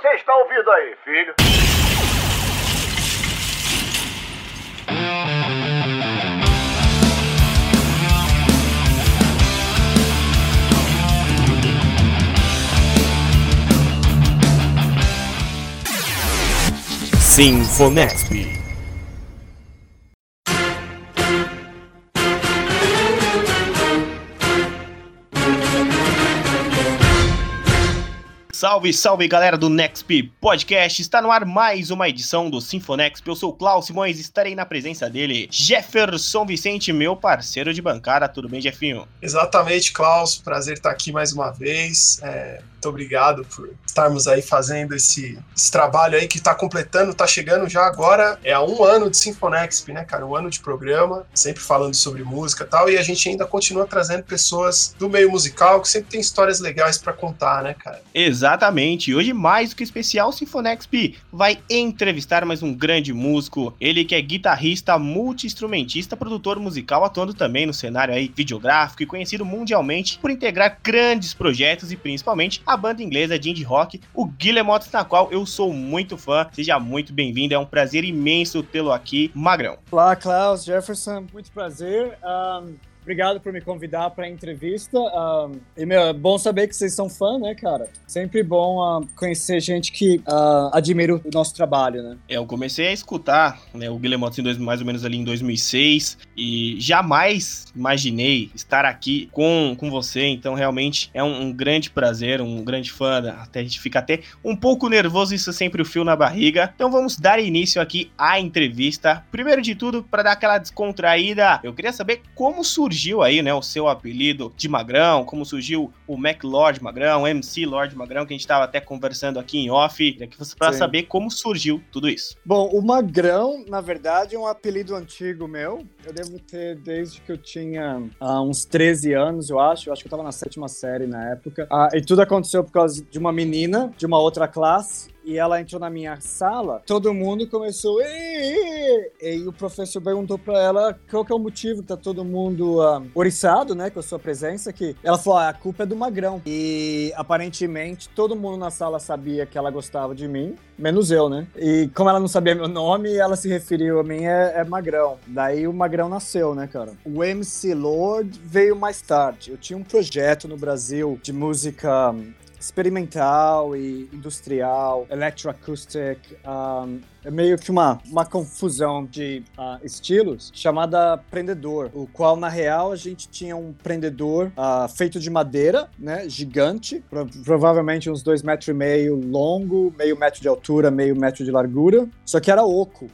você está ouvindo aí, filho? Sinfonexp. Salve, salve galera do Nexp Podcast! Está no ar mais uma edição do Sinfonexp. Eu sou o Klaus Simões e estarei na presença dele, Jefferson Vicente, meu parceiro de bancada. Tudo bem, Jefinho? Exatamente, Klaus. Prazer estar aqui mais uma vez. É, muito obrigado por estarmos aí fazendo esse, esse trabalho aí que está completando, está chegando já agora. É há um ano de Sinfonexp, né, cara? Um ano de programa, sempre falando sobre música e tal. E a gente ainda continua trazendo pessoas do meio musical que sempre tem histórias legais para contar, né, cara? Exatamente. Hoje, mais do que especial, Sinfonexp vai entrevistar mais um grande músico. Ele que é guitarrista, multi-instrumentista, produtor musical, atuando também no cenário aí videográfico e conhecido mundialmente por integrar grandes projetos e principalmente a banda inglesa de indie rock, o Guillemot, na qual eu sou muito fã. Seja muito bem-vindo, é um prazer imenso tê-lo aqui, Magrão. Olá, Klaus, Jefferson, muito prazer. Um... Obrigado por me convidar para a entrevista. Um, e, meu, é bom saber que vocês são fã, né, cara? Sempre bom uh, conhecer gente que uh, admira o nosso trabalho, né? É, eu comecei a escutar né, o Guilherme em mais ou menos ali em 2006 e jamais imaginei estar aqui com, com você. Então, realmente é um, um grande prazer, um grande fã. Até a gente fica até um pouco nervoso, isso é sempre o fio na barriga. Então, vamos dar início aqui à entrevista. Primeiro de tudo, para dar aquela descontraída, eu queria saber como surgiu surgiu aí, né, o seu apelido de Magrão, como surgiu o Mac Lord Magrão, MC Lord Magrão, que a gente estava até conversando aqui em off, para saber como surgiu tudo isso. Bom, o Magrão, na verdade, é um apelido antigo meu. Eu devo ter desde que eu tinha uh, uns 13 anos, eu acho. Eu acho que eu estava na sétima série na época. Uh, e tudo aconteceu por causa de uma menina de uma outra classe e ela entrou na minha sala, todo mundo começou. E, e o professor perguntou para ela qual que é o motivo que tá todo mundo um, oriçado, né, com a sua presença. Que ela falou: ah, a culpa é do Magrão. E aparentemente todo mundo na sala sabia que ela gostava de mim, menos eu, né? E como ela não sabia meu nome, ela se referiu a mim é, é Magrão. Daí o Magrão nasceu, né, cara? O MC Lord veio mais tarde. Eu tinha um projeto no Brasil de música experimental e industrial, electroacoustic, um, é meio que uma, uma confusão de uh, estilos chamada prendedor, o qual na real a gente tinha um prendedor uh, feito de madeira, né, gigante, pro provavelmente uns dois metros e meio longo, meio metro de altura, meio metro de largura, só que era oco.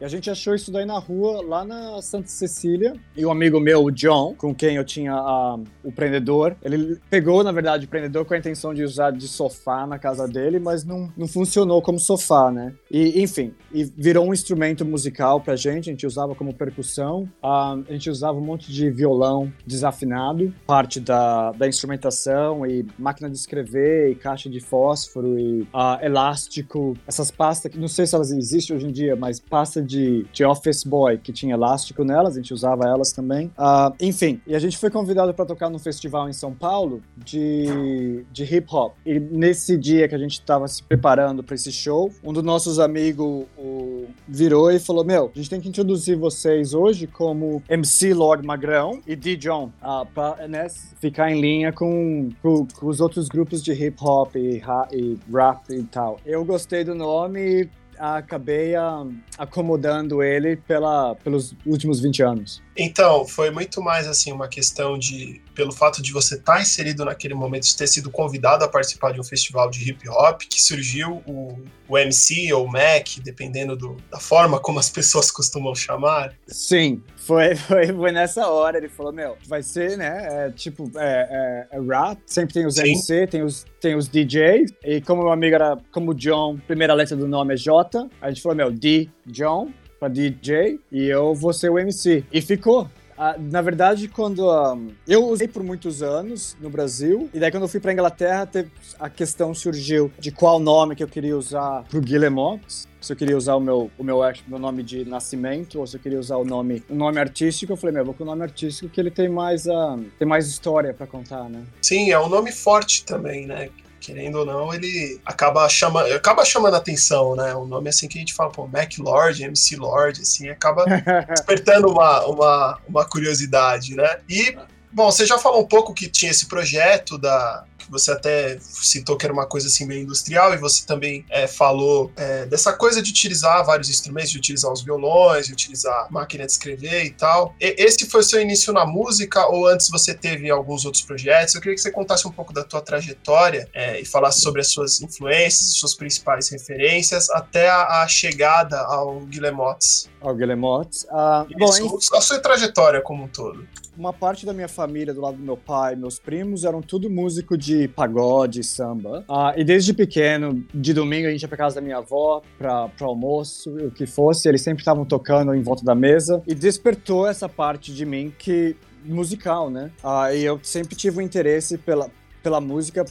E a gente achou isso daí na rua, lá na Santa Cecília. E um amigo meu, o John, com quem eu tinha uh, o prendedor, ele pegou, na verdade, o prendedor com a intenção de usar de sofá na casa dele, mas não, não funcionou como sofá, né? E, enfim, e virou um instrumento musical pra gente, a gente usava como percussão, uh, a gente usava um monte de violão desafinado, parte da, da instrumentação e máquina de escrever, e caixa de fósforo, e uh, elástico, essas pastas que não sei se elas existem hoje em dia, mas pasta de, de Office Boy, que tinha elástico nelas, a gente usava elas também. Uh, enfim, e a gente foi convidado para tocar num festival em São Paulo de, de hip hop. E nesse dia que a gente estava se preparando para esse show, um dos nossos amigos o, virou e falou: Meu, a gente tem que introduzir vocês hoje como MC Lord Magrão e D. John, uh, pra né, ficar em linha com, com, com, os outros grupos de hip hop e, e rap e tal. Eu gostei do nome acabei um, acomodando ele pela, pelos últimos 20 anos. Então, foi muito mais assim uma questão de, pelo fato de você estar tá inserido naquele momento, de ter sido convidado a participar de um festival de hip hop, que surgiu o, o MC ou o Mac, dependendo do, da forma como as pessoas costumam chamar. Sim, foi, foi, foi nessa hora. Ele falou: Meu, vai ser, né? É, tipo, é, é, é rap, sempre tem os Sim. MC, tem os, tem os DJs. E como meu amigo era, como John, primeira letra do nome é J, a gente falou: Meu, D, John pra DJ e eu vou ser o MC. E ficou. Ah, na verdade, quando um, eu usei por muitos anos no Brasil, e daí quando eu fui pra Inglaterra, teve, a questão surgiu de qual nome que eu queria usar pro Guillemots se eu queria usar o meu, o meu, meu nome de nascimento ou se eu queria usar o nome, o nome artístico, eu falei, meu, vou com o nome artístico que ele tem mais, uh, tem mais história para contar, né? Sim, é um nome forte também, né? Querendo ou não, ele acaba chamando, acaba chamando atenção, né? Um nome assim que a gente fala, pô, Mac Lord, MC Lord, assim, acaba despertando uma, uma, uma curiosidade, né? E, bom, você já falou um pouco que tinha esse projeto da, que você até citou que era uma coisa assim meio industrial, e você também é, falou é, dessa coisa de utilizar vários instrumentos, de utilizar os violões, de utilizar máquina de escrever e tal. E, esse foi o seu início na música, ou antes você teve alguns outros projetos? Eu queria que você contasse um pouco da tua trajetória é, e falasse sobre as suas influências, suas principais referências, até a, a chegada ao Guillemots. Ao Guillemots. Uh, bom, a sua trajetória como um todo uma parte da minha família, do lado do meu pai, meus primos, eram tudo músico de pagode, samba. Ah, e desde pequeno, de domingo, a gente ia pra casa da minha avó pra, pra almoço, o que fosse, eles sempre estavam tocando em volta da mesa. E despertou essa parte de mim que musical, né? Ah, e eu sempre tive um interesse pela, pela música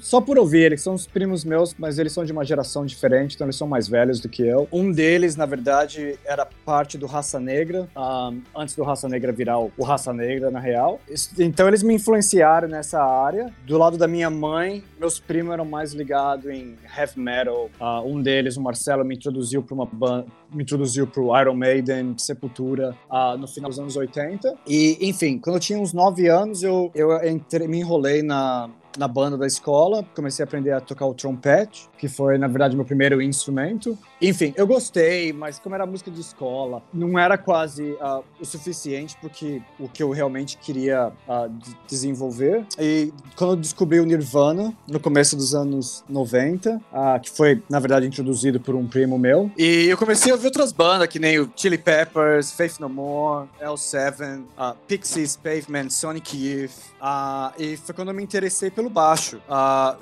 só por ouvir, eles são os primos meus, mas eles são de uma geração diferente, então eles são mais velhos do que eu. Um deles, na verdade, era parte do Raça Negra, um, antes do Raça Negra virar o, Raça Negra, na real. Então eles me influenciaram nessa área. Do lado da minha mãe, meus primos eram mais ligados em heavy metal. Uh, um deles, o Marcelo, me introduziu para uma banda, me introduziu pro Iron Maiden, Sepultura, uh, no final dos anos 80. E, enfim, quando eu tinha uns 9 anos, eu, eu entrei, me enrolei na, na banda da escola, comecei a aprender a tocar o trompete, que foi, na verdade, meu primeiro instrumento. Enfim, eu gostei, mas como era música de escola, não era quase uh, o suficiente porque o que eu realmente queria uh, desenvolver. E quando eu descobri o Nirvana, no começo dos anos 90, uh, ah, que foi, na verdade, introduzido por um primo meu, e eu comecei a ouvir outras bandas, que nem o Chili Peppers, Faith No More, L7, Pixies, Pavement, Sonic Youth, e foi quando eu me interessei pelo baixo.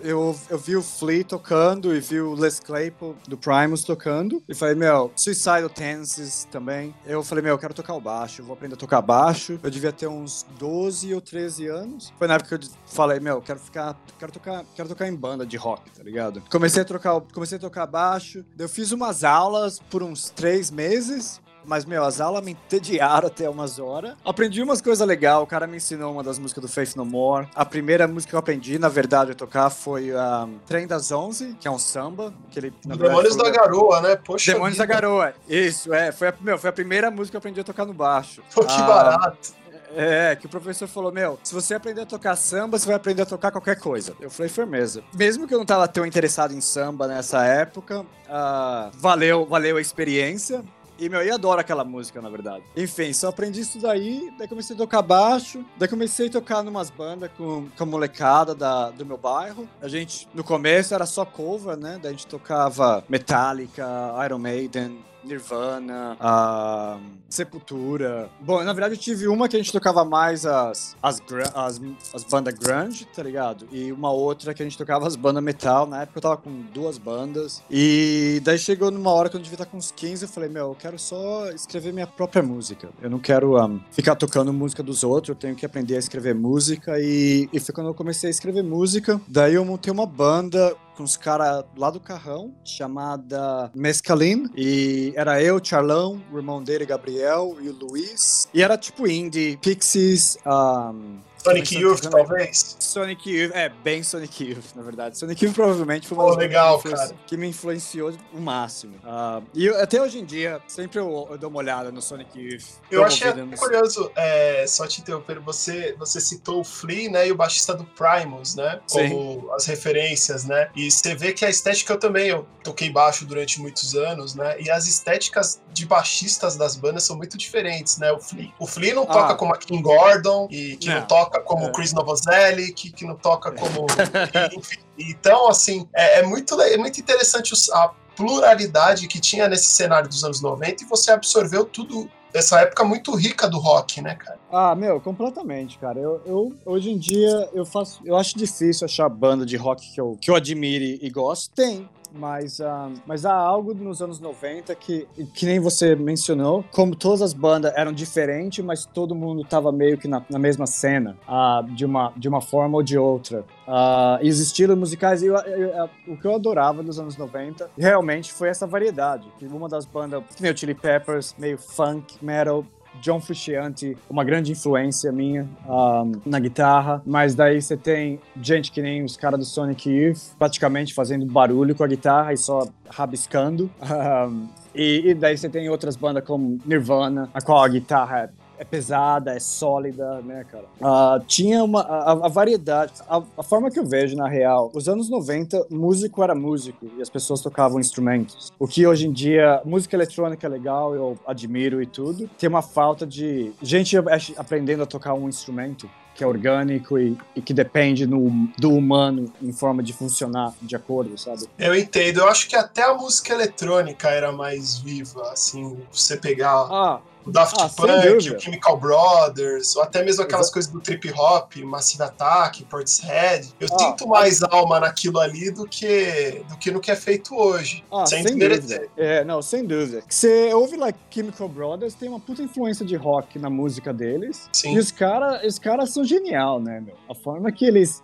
eu, eu vi o Flea tocando e vi o Les Claypool do Primus tocando tocando. E falei, meu, Suicidal Tenses também. Eu falei, meu, eu quero tocar o baixo, vou aprender a tocar baixo. Eu devia ter uns 12 ou 13 anos. Foi na época que eu falei, meu, quero ficar, quero tocar, quero tocar em banda de rock, tá ligado? Comecei a trocar, comecei a tocar baixo. Eu fiz umas aulas por uns três meses. Mas, meu, as aulas me entediaram até umas horas. Aprendi umas coisas legais. O cara me ensinou uma das músicas do Faith No More. A primeira música que eu aprendi, na verdade, a tocar foi um, Trem das Onze, que é um samba. Que ele, Demônios da Garoa, né? Poxa Demônios vida. da Garoa. Isso, é. Foi a, meu, foi a primeira música que eu aprendi a tocar no baixo. Pô, que ah, barato. É, que o professor falou: Meu, se você aprender a tocar samba, você vai aprender a tocar qualquer coisa. Eu falei: Firmeza. Mesmo que eu não tava tão interessado em samba nessa época, uh, valeu, valeu a experiência. E, meu, eu adoro aquela música, na verdade. Enfim, só aprendi isso daí, daí comecei a tocar baixo, daí comecei a tocar numas bandas com, com a molecada da, do meu bairro. A gente, no começo, era só cover, né? Daí a gente tocava Metallica, Iron Maiden, Nirvana, a Sepultura. Bom, na verdade eu tive uma que a gente tocava mais as, as, as, as bandas grunge, tá ligado? E uma outra que a gente tocava as bandas metal. Na época eu tava com duas bandas. E daí chegou numa hora que eu devia estar com uns 15, eu falei, meu, eu quero só escrever minha própria música. Eu não quero um, ficar tocando música dos outros, eu tenho que aprender a escrever música. E, e foi quando eu comecei a escrever música. Daí eu montei uma banda com os caras lá do Carrão, chamada Mescaline. E era eu, Charlão, o irmão dele, Gabriel, e o Luiz. E era tipo indie, Pixies, um, Sonic Youth, talvez? Sonic Youth, é, bem Sonic Youth, na verdade. Sonic Youth provavelmente foi uma oh, legal, que, cara. que me influenciou o máximo. Uh, e eu, até hoje em dia, sempre eu, eu, dou uma olhada no Sonic Youth. Eu achei no... curioso, é, só te interromper, você, você citou o Flea, né, e o baixista do Primus, né, como Sim. as referências, né, e você vê que a estética eu também, eu toquei baixo durante muitos anos, né, e as estéticas de baixistas das bandas são muito diferentes, né, o Flea. O Flea não ah. toca como a King Gordon, e que não, não toca toca como é. Chris Novoselic, que, não toca como. enfim. Então, assim, é, é, muito, é muito interessante a pluralidade que tinha nesse cenário dos anos 90 e você absorveu tudo dessa época muito rica do rock, né, cara? Ah, meu, completamente, cara. Eu, eu, hoje em dia eu faço, eu acho difícil achar banda de rock que eu, que eu admire e gosto. Tem, mas, uh, mas há algo nos anos 90 que, que nem você mencionou, como todas as bandas eram diferentes, mas todo mundo tava meio que na, na mesma cena, uh, de, uma, de uma forma ou de outra. Uh, e os estilos musicais, eu, eu, eu, o que eu adorava dos anos 90 realmente foi essa variedade. Uma das bandas, que nem o Chili Peppers, meio funk, metal, John Frusciante, uma grande influência minha um, na guitarra, mas daí você tem gente que nem os caras do Sonic Youth, praticamente fazendo barulho com a guitarra e só rabiscando. Um, e, e, daí você tem outras bandas como Nirvana, a qual a guitarra é pesada, é sólida, né, cara? Uh, tinha uma a, a variedade, a, a, forma que eu vejo na real, os anos 90, músico era músico e as pessoas tocavam instrumentos. O que hoje em dia, música eletrônica é legal, eu admiro e tudo. Tem uma falta de gente aprendendo a tocar um instrumento que é orgânico e, e, que depende no, do humano em forma de funcionar de acordo, sabe? Eu entendo. Eu acho que até a música eletrônica era mais viva, assim, você pegar ah, o Daft ah, Punk, o Chemical Brothers, ou até mesmo aquelas Exato. coisas do trip hop, Massive Attack, Portishead. Eu ah, sinto mais ah, alma naquilo ali do que, do que no que é feito hoje. Ah, sem, sem dúvida. É, não, sem dúvida. Você ouve like Chemical Brothers, tem uma puta influência de rock na música deles. Sim. E os caras os cara são genial, né, meu? A forma que eles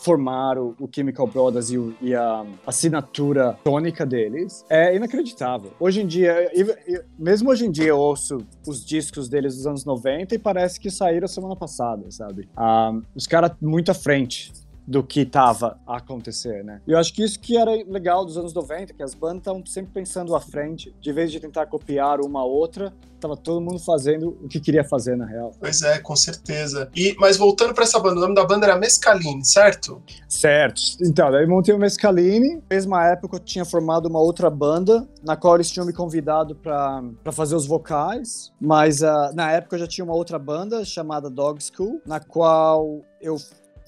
formaram o Chemical Brothers e, o, e a assinatura tônica deles é inacreditável. Hoje em dia, mesmo hoje em dia eu ouço os discos deles dos anos 90 e parece que saíram semana passada, sabe? Ah, os caras muito à frente do que estava a acontecer, né? E eu acho que isso que era legal dos anos 90, que as bandas estavam sempre pensando à frente, de vez de tentar copiar uma outra, tava todo mundo fazendo o que queria fazer na real. Pois é, com certeza. E mas voltando para essa banda, o nome da banda era Mescaline, certo? Certo. Então, daí montei o Mescaline. Mesma época eu tinha formado uma outra banda, na qual eles tinham me convidado para fazer os vocais, mas uh, na época eu já tinha uma outra banda chamada Dog School, na qual eu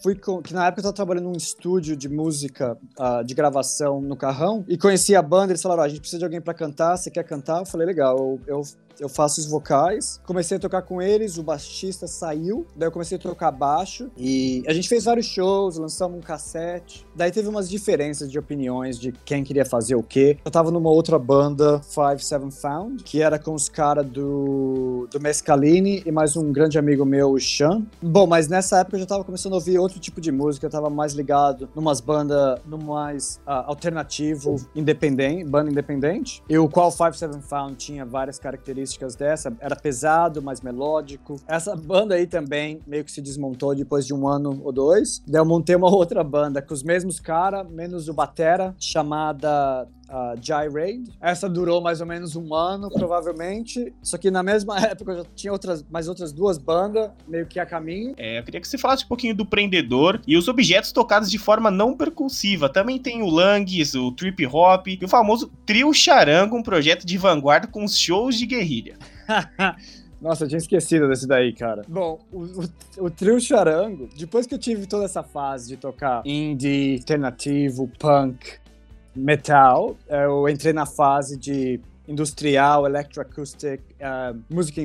fui com, que na época eu tava trabalhando num estúdio de música, uh, de gravação no carrão, e conheci a banda, eles falaram, oh, a gente precisa de alguém para cantar, você quer cantar? Eu falei, legal, eu, eu eu faço os vocais. Comecei a tocar com eles, o baixista saiu, daí eu comecei a tocar baixo e a gente fez vários shows, lançamos um cassete. Daí teve umas diferenças de opiniões de quem queria fazer o quê. Eu tava numa outra banda, Five Seven Found, que era com os caras do, do Mescaline e mais um grande amigo meu, o Sean. Bom, mas nessa época eu já tava começando a ouvir outro tipo de música, eu tava mais ligado numas bandas, no mais uh, alternativo, independente, banda independente. E o qual Five Seven Found tinha várias características características dessa. Era pesado, mais melódico. Essa banda aí também meio que se desmontou depois de um ano ou dois. Daí eu montei uma outra banda com os mesmos caras, menos o Batera, chamada uh, Gyrade. Essa durou mais ou menos um ano, provavelmente. Só que na mesma época eu já tinha outras, mais outras duas bandas, meio que a caminho. É, eu queria que você falasse um pouquinho do Prendedor e os objetos tocados de forma não percussiva. Também tem o Langues, o Trip Hop e o famoso Trio Charango, um projeto de vanguarda com shows de guerrilha. Nossa, eu tinha esquecido desse daí, cara. Bom, o, o, o, trio charango, depois que eu tive toda essa fase de tocar indie, alternativo, punk, metal, eu entrei na fase de industrial, electroacoustic, uh, música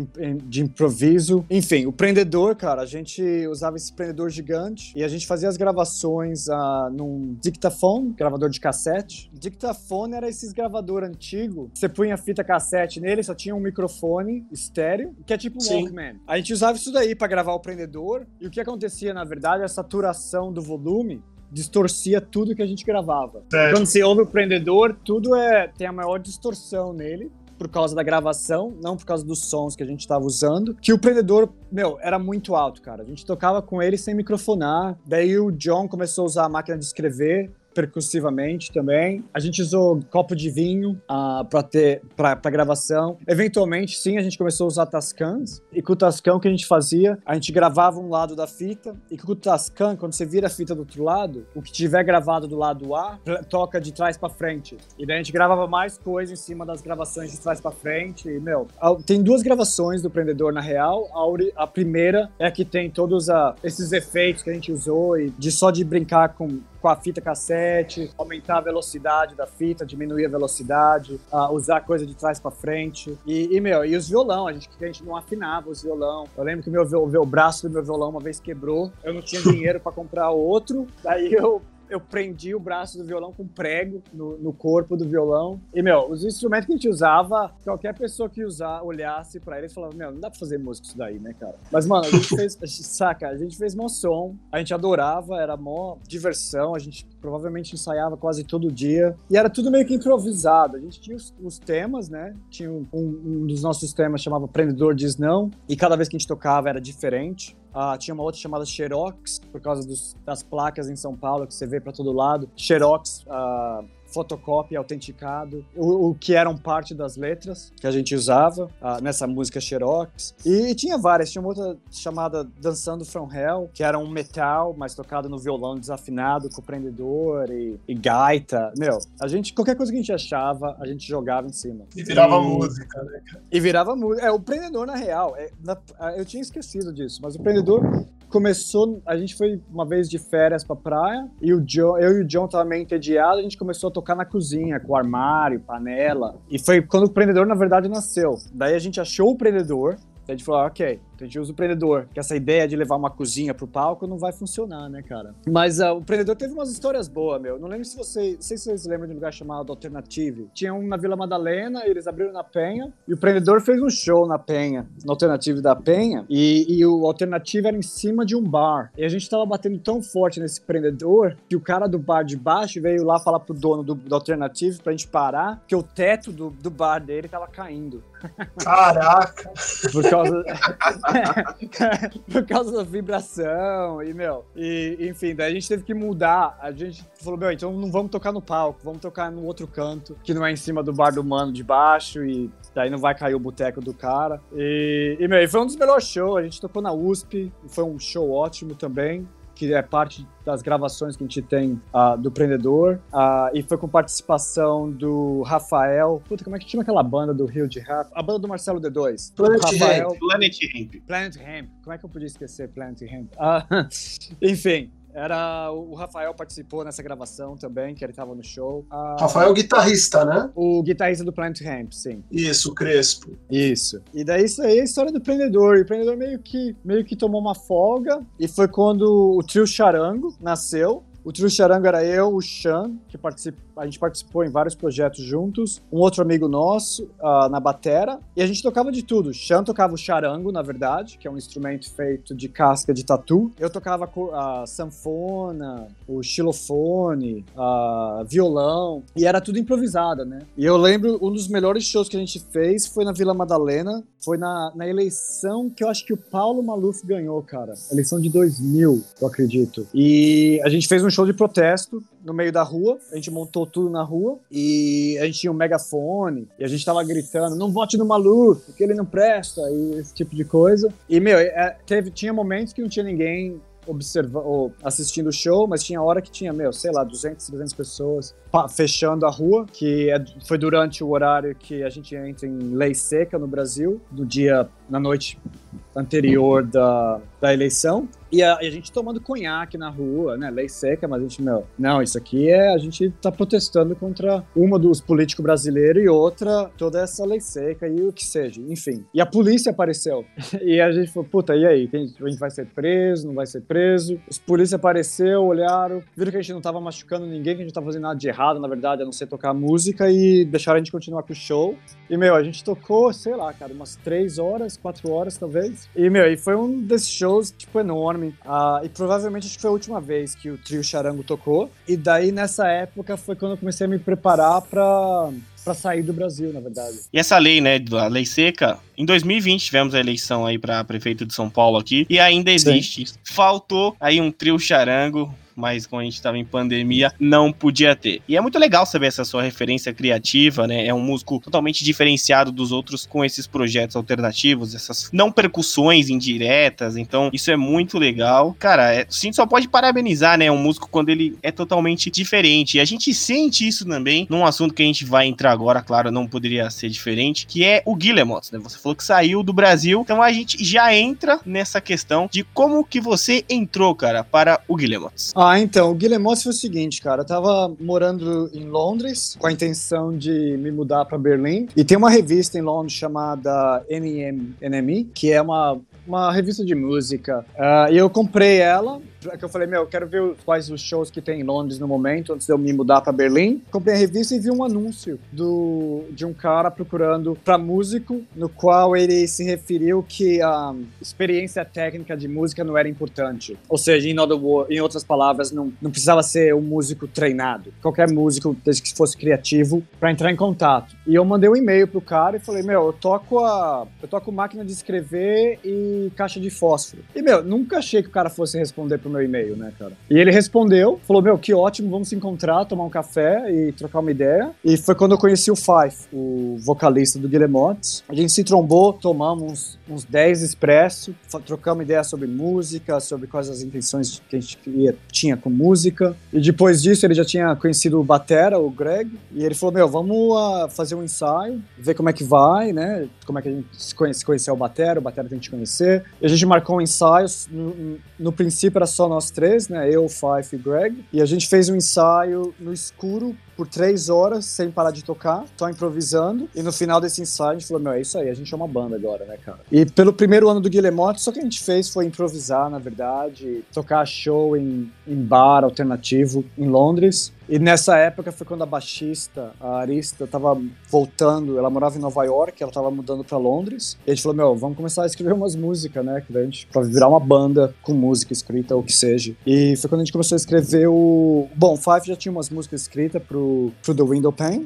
de improviso. Enfim, o prendedor, cara, a gente usava esse prendedor gigante e a gente fazia as gravações uh, num dictaphone, gravador de cassete. Dictaphone era esses gravador antigo, você punha fita cassete nele, só tinha um microfone estéreo, que é tipo um Sim. Walkman. A gente usava isso daí para gravar o prendedor e o que acontecia, na verdade, é a saturação do volume distorcia tudo que a gente gravava. Certo. Quando você ouve o prendedor, tudo é tem a maior distorção nele por causa da gravação, não por causa dos sons que a gente estava usando, que o prendedor, meu, era muito alto, cara. A gente tocava com ele sem microfonar. Daí o John começou a usar a máquina de escrever percussivamente também. A gente usou copo de vinho uh, para ter para gravação. Eventualmente, sim, a gente começou a usar Tascams. E com o Tascam, o que a gente fazia? A gente gravava um lado da fita. E com o Tascam, quando você vira a fita do outro lado, o que tiver gravado do lado A, toca de trás para frente. E daí a gente gravava mais coisa em cima das gravações de trás para frente. E, meu, tem duas gravações do Prendedor na real. A, a primeira é a que tem todos a, esses efeitos que a gente usou e de só de brincar com com a fita cassete, aumentar a velocidade da fita, diminuir a velocidade, uh, usar coisa de trás para frente. E, e, meu, e os violão, a gente, a gente não afinava os violão. Eu lembro que o meu, o braço do meu violão uma vez quebrou, eu não tinha dinheiro para comprar outro, daí eu eu prendi o braço do violão com prego no, no, corpo do violão. E, meu, os instrumentos que a gente usava, qualquer pessoa que usar, olhasse pra eles falava, meu, não dá pra fazer música isso daí, né, cara? Mas, mano, a gente fez, saca, a gente fez mó som, a gente adorava, era mó diversão, a gente provavelmente ensaiava quase todo dia. E era tudo meio que improvisado. A gente tinha os, os temas, né? Tinha um, um, dos nossos temas chamava Prendedor Diz Não. E cada vez que a gente tocava era diferente. Uh, tinha uma outra chamada Xerox, por causa dos, das placas em São Paulo que você vê para todo lado. Xerox. Uh, fotocópia autenticado, o, o, que eram parte das letras que a gente usava uh, nessa música Xerox. E, e, tinha várias, tinha uma outra chamada Dançando From Hell, que era um metal, mas tocado no violão desafinado, com prendedor e, e, gaita. Meu, a gente, qualquer coisa que a gente achava, a gente jogava em cima. E virava e, música, né, cara? E virava música. É, o prendedor, na real, é, na, eu tinha esquecido disso, mas o prendedor começou, a gente foi uma vez de férias pra praia, e o John, eu e o John tava meio entediado, a gente começou a tocar na cozinha, com armário, panela. E foi quando o prendedor, na verdade, nasceu. Daí a gente achou o prendedor, a gente falou, ok, a gente usa o prendedor, que essa ideia de levar uma cozinha pro palco não vai funcionar, né, cara? Mas uh, o prendedor teve umas histórias boas, meu. Não lembro se vocês, não sei se vocês lembram de um lugar chamado Alternative. Tinha um na Vila Madalena, eles abriram na Penha, e o prendedor fez um show na Penha, no Alternative da Penha, e, e o Alternative era em cima de um bar. E a gente tava batendo tão forte nesse prendedor que o cara do bar de baixo veio lá falar pro dono do, do Alternative pra gente parar, que o teto do, do bar dele tava caindo. Caraca! Por causa. por causa da vibração e, meu, e, enfim, daí a gente teve que mudar. A gente falou, meu, então não vamos tocar no palco, vamos tocar no outro canto, que não é em cima do bar do mano de baixo e daí não vai cair o boteco do cara. E, e meu, foi um dos melhores shows. A gente tocou na USP, foi um show ótimo também que é parte das gravações que a gente tem uh, do Prendedor. Uh, e foi com participação do Rafael. Puta, como é que chama aquela banda do Rio de Rap? A banda do Marcelo D2. Planet Rafael, Ramp. Planet Ramp. Planet Ramp. Como é que eu podia esquecer Planet Ramp? Uh, enfim, era o Rafael participou nessa gravação também, que ele tava no show. Ah, Rafael guitarrista, né? O guitarrista do Planet Ramp, sim. Isso, o Crespo. Isso. E daí isso aí é a história do Prendedor. E o Prendedor meio que meio que tomou uma folga e foi quando o trio Charango nasceu. O trio Charango era eu, o Chan, que participou a gente participou em vários projetos juntos. Um outro amigo nosso uh, na batera. E a gente tocava de tudo. O Chan tocava o charango, na verdade, que é um instrumento feito de casca de tatu. Eu tocava a sanfona, o xilofone, a violão. E era tudo improvisado, né? E eu lembro, um dos melhores shows que a gente fez foi na Vila Madalena. Foi na, na eleição que eu acho que o Paulo Maluf ganhou, cara. Eleição de 2000, eu acredito. E a gente fez um show de protesto no meio da rua. A gente montou tudo na rua e a gente tinha um megafone e a gente tava gritando: não vote no Malu, porque ele não presta, e esse tipo de coisa. E, meu, é, teve, tinha momentos que não tinha ninguém observando, assistindo o show, mas tinha hora que tinha, meu, sei lá, 200, 300 pessoas fechando a rua, que é, foi durante o horário que a gente entra em lei seca no Brasil, no dia, na noite anterior da, da eleição. E a, a, gente tomando conhaque na rua, né? Lei seca, mas a gente, meu, não, isso aqui é. A gente tá protestando contra uma dos políticos brasileiros e outra, toda essa lei seca e o que seja, enfim. E a polícia apareceu. e a gente falou, puta, e aí? A gente vai ser preso, não vai ser preso? Os polícia apareceu, olharam, viram que a gente não tava machucando ninguém, que a gente tava fazendo nada de errado, na verdade, a não ser tocar música e deixaram a gente continuar com o show. E, meu, a gente tocou, sei lá, cara, umas três horas, quatro horas, talvez. E, meu, e foi um desses shows, tipo, enorme. Uh, e provavelmente acho que foi a última vez que o trio Charango tocou. E daí, nessa época, foi quando eu comecei a me preparar pra, para sair do Brasil, na verdade. E essa lei, né, a lei seca, em 2020 tivemos a eleição aí para prefeito de São Paulo aqui e ainda existe. Sim. Faltou aí um trio charango mas como a gente estava em pandemia, não podia ter. E é muito legal saber essa sua referência criativa, né? É um músico totalmente diferenciado dos outros com esses projetos alternativos, essas não percussões indiretas, então isso é muito legal. Cara, é, a gente só pode parabenizar, né? Um músico quando ele é totalmente diferente. E a gente sente isso também num assunto que a gente vai entrar agora, claro, não poderia ser diferente, que é o Guillemot, né? Você falou que saiu do Brasil, então a gente já entra nessa questão de como que você entrou, cara, para o Guillemot. Ah, então, o Guilherme foi o seguinte, cara. Eu tava morando em Londres com a intenção de me mudar para Berlim. E tem uma revista em Londres chamada NM, NME, que é uma, uma revista de música. Uh, e eu comprei ela que eu falei, meu, eu quero ver quais os shows que tem em Londres no momento, antes de eu me mudar para Berlim. Comprei a revista e vi um anúncio do, de um cara procurando para músico, no qual ele se referiu que a experiência técnica de música não era importante. Ou seja, em, em outras palavras, não, não precisava ser um músico treinado. Qualquer músico, desde que fosse criativo, para entrar em contato. E eu mandei um e-mail pro cara e falei, meu, eu toco a. Eu toco máquina de escrever e caixa de fósforo. E, meu, nunca achei que o cara fosse responder pro meu e-mail, né, cara? E ele respondeu, falou, meu, que ótimo, vamos se encontrar, tomar um café e trocar uma ideia. E foi quando eu conheci o Fife, o vocalista do Guillemots. A gente se trombou, tomamos uns 10 expresso, trocamos ideias sobre música, sobre quais as intenções que a gente tinha com música. E depois disso, ele já tinha conhecido o Batera, o Greg, e ele falou: Meu, vamos uh, fazer um ensaio, ver como é que vai, né? Como é que a gente se, conhece, conhecer o Batera, o Batera tem que te conhecer. E a gente marcou um ensaio, no, no princípio era só nós três, né? Eu, Fife e Greg. E a gente fez um ensaio no escuro por três horas sem parar de tocar, só improvisando. E no final desse ensaio a gente falou: Meu, é isso aí, a gente é uma banda agora, né, cara? E pelo primeiro ano do Guilhermote, só que a gente fez foi improvisar, na verdade, tocar show em, em bar alternativo em Londres. E nessa época foi quando a baixista, a Arista, tava voltando. Ela morava em Nova York, ela tava mudando para Londres. E a gente falou: Meu, vamos começar a escrever umas músicas, né? Que gente, pra virar uma banda com música escrita ou que seja. E foi quando a gente começou a escrever o. Bom, Five já tinha umas músicas escritas pro, pro The Window Pane.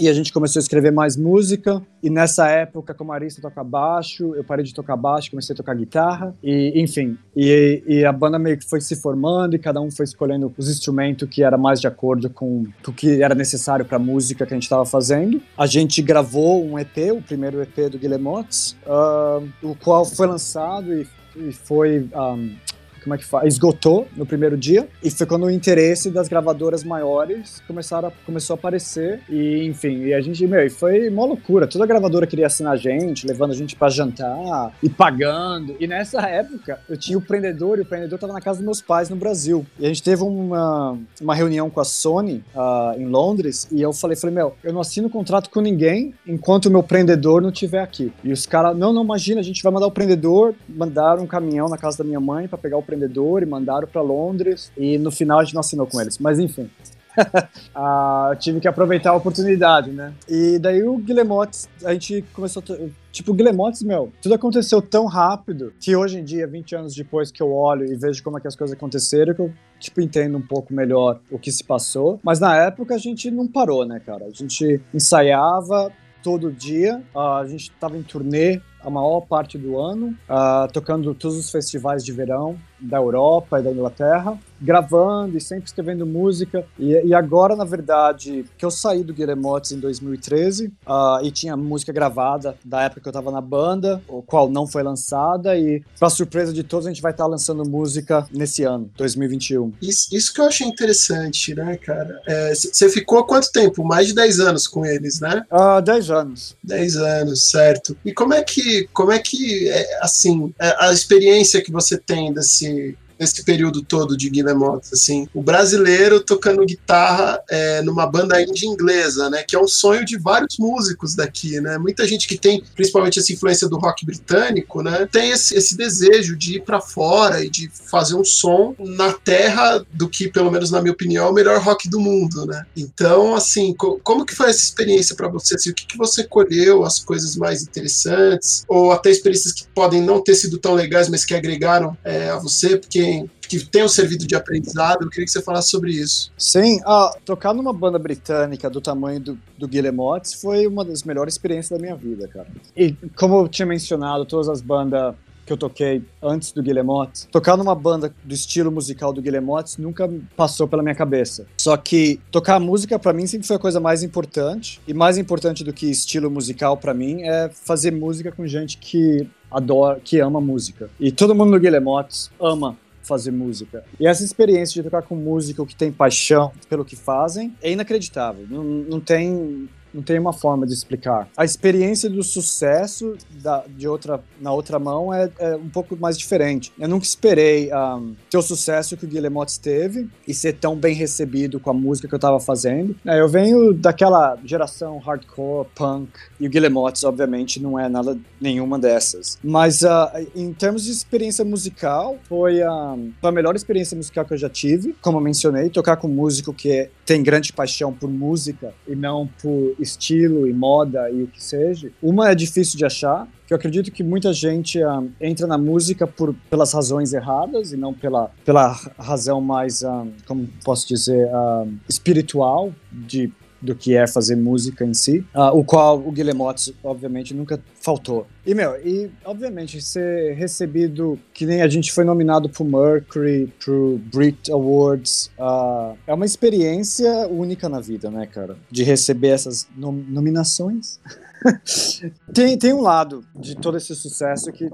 E a gente começou a escrever mais música. E nessa época, como a Arista toca baixo, eu parei de tocar baixo, comecei a tocar guitarra. E, enfim, e, e a banda meio que foi se formando e cada um foi escolhendo os instrumentos que era mais de acordo com, o que era necessário para a música que a gente estava fazendo. A gente gravou um EP, o primeiro EP do Guillemots, uh, o qual foi lançado e, e foi um, como é que faz? Esgotou no primeiro dia. E foi quando o interesse das gravadoras maiores começaram a, começou a aparecer. E, enfim, e a gente, meu, e foi uma loucura. Toda gravadora queria assinar a gente, levando a gente para jantar e pagando. E nessa época, eu tinha o prendedor e o prendedor tava na casa dos meus pais no Brasil. E a gente teve uma, uma reunião com a Sony uh, em Londres. E eu falei, falei, meu, eu não assino contrato com ninguém enquanto o meu prendedor não estiver aqui. E os caras, não, não, imagina, a gente vai mandar o prendedor. Mandaram um caminhão na casa da minha mãe para pegar o empreendedor e mandaram para Londres e no final a gente não assinou com eles. Mas enfim. ah, tive que aproveitar a oportunidade, né? E daí o Guillemotes, a gente começou. Tipo, Guillemotes, meu, tudo aconteceu tão rápido que hoje em dia, 20 anos depois que eu olho e vejo como é que as coisas aconteceram, que eu, tipo, entendo um pouco melhor o que se passou. Mas na época a gente não parou, né, cara? A gente ensaiava todo dia, a gente tava em turnê a maior parte do ano, uh, tocando todos os festivais de verão da Europa e da Inglaterra, gravando e sempre escrevendo música. E, e agora, na verdade, que eu saí do Guillemotes em 2013 uh, ah, e tinha música gravada da época que eu estava na banda, o qual não foi lançada. E, para surpresa de todos, a gente vai estar tá lançando música nesse ano, 2021. Isso, isso que eu achei interessante, né, cara? Você é, ficou quanto tempo? Mais de 10 anos com eles, né? Uh, 10 anos. 10 anos, certo. E como é que como é que, é, assim, é, a experiência que você tem desse, de nesse período todo de Guillemot, assim, o brasileiro tocando guitarra é, numa banda indie inglesa, né, que é um sonho de vários músicos daqui, né, muita gente que tem, principalmente essa influência do rock britânico, né, tem esse, esse desejo de ir para fora e de fazer um som na terra do que, pelo menos na minha opinião, é o melhor rock do mundo, né, então, assim, co como que foi essa experiência para você, assim, o que, que você colheu, as coisas mais interessantes, ou até experiências que podem não ter sido tão legais, mas que agregaram é, a você, porque que tenham servido de aprendizado. Eu queria que você falasse sobre isso. Sim, ah, tocar numa banda britânica do tamanho do, do Guillemots foi uma das melhores experiências da minha vida, cara. E como eu tinha mencionado, todas as bandas que eu toquei antes do Guillemots, tocar numa banda do estilo musical do Guillemots nunca passou pela minha cabeça. Só que tocar música para mim sempre foi a coisa mais importante e mais importante do que estilo musical para mim é fazer música com gente que adora, que ama música. E todo mundo no Guillemots ama fazer música. E essa experiência de tocar com música que tem paixão pelo que fazem é inacreditável. Não, não tem não tem uma forma de explicar. A experiência do sucesso da, de outra, na outra mão é, é um pouco mais diferente. Eu nunca esperei um, ter o sucesso que o Guilherme teve e ser tão bem recebido com a música que eu estava fazendo. É, eu venho daquela geração hardcore, punk, e o Guilherme obviamente, não é nada nenhuma dessas. Mas uh, em termos de experiência musical, foi a, a melhor experiência musical que eu já tive. Como eu mencionei, tocar com um músico que tem grande paixão por música e não por estilo e moda e o que seja. Uma é difícil de achar, que eu acredito que muita gente uh, entra na música por, pelas razões erradas e não pela, pela razão mais, uh, como posso dizer, uh, espiritual de do que é fazer música em si, uh, o qual o Guilhermotes, obviamente, nunca faltou. E, meu, e obviamente ser recebido, que nem a gente foi nominado pro Mercury, pro Brit Awards, uh, é uma experiência única na vida, né, cara? De receber essas nom nominações. tem, tem um lado de todo esse sucesso que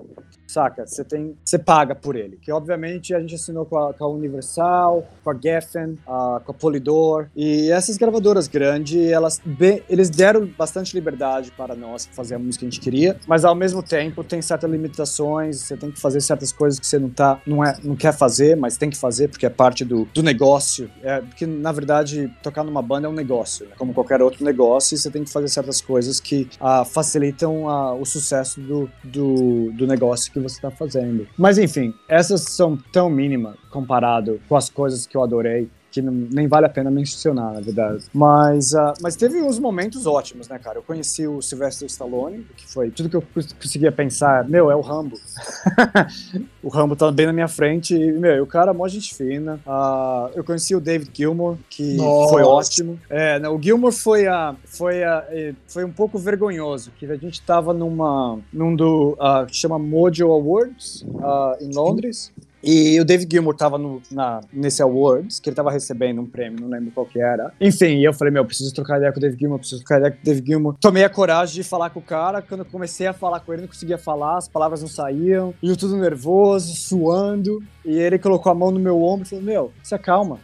saca? Você tem, você paga por ele. Que obviamente a gente assinou com a, com a Universal, com a Geffen, uh, com a Polydor e essas gravadoras grandes, elas eles deram bastante liberdade para nós fazer a música que a gente queria, mas ao mesmo tempo tem certas limitações. Você tem que fazer certas coisas que você não tá, não é, não quer fazer, mas tem que fazer porque é parte do, do negócio. É porque na verdade tocar numa banda é um negócio, né? como qualquer outro negócio. E você tem que fazer certas coisas que uh, facilitam uh, o sucesso do, do, do negócio que você está fazendo. Mas enfim, essas são tão mínimas comparado com as coisas que eu adorei que não, nem vale a pena mencionar, na verdade. Mas, uh, mas teve uns momentos ótimos, né, cara? Eu conheci o Sylvester Stallone, que foi tudo que eu conseguia pensar, meu, é o Rambo. o Rambo tá bem na minha frente e, meu, o cara é mó gente fina. Uh, eu conheci o David Gilmour, que Nossa. foi ótimo. É, o Gilmour foi, a, foi, a, foi um pouco vergonhoso, que a gente tava numa, num do, uh, que chama Mojo Awards, em Londres. E o David Gilmour tava no, na, nesse Awards, que ele tava recebendo um prêmio, não lembro qual que era. Enfim, eu falei, meu, preciso trocar ideia com o David Gilmour, preciso trocar ideia com o David Gilmour. Tomei a coragem de falar com o cara. Quando eu comecei a falar com ele, não conseguia falar, as palavras não saíam. E eu tudo nervoso, suando. E ele colocou a mão no meu ombro e falou, meu, se acalma.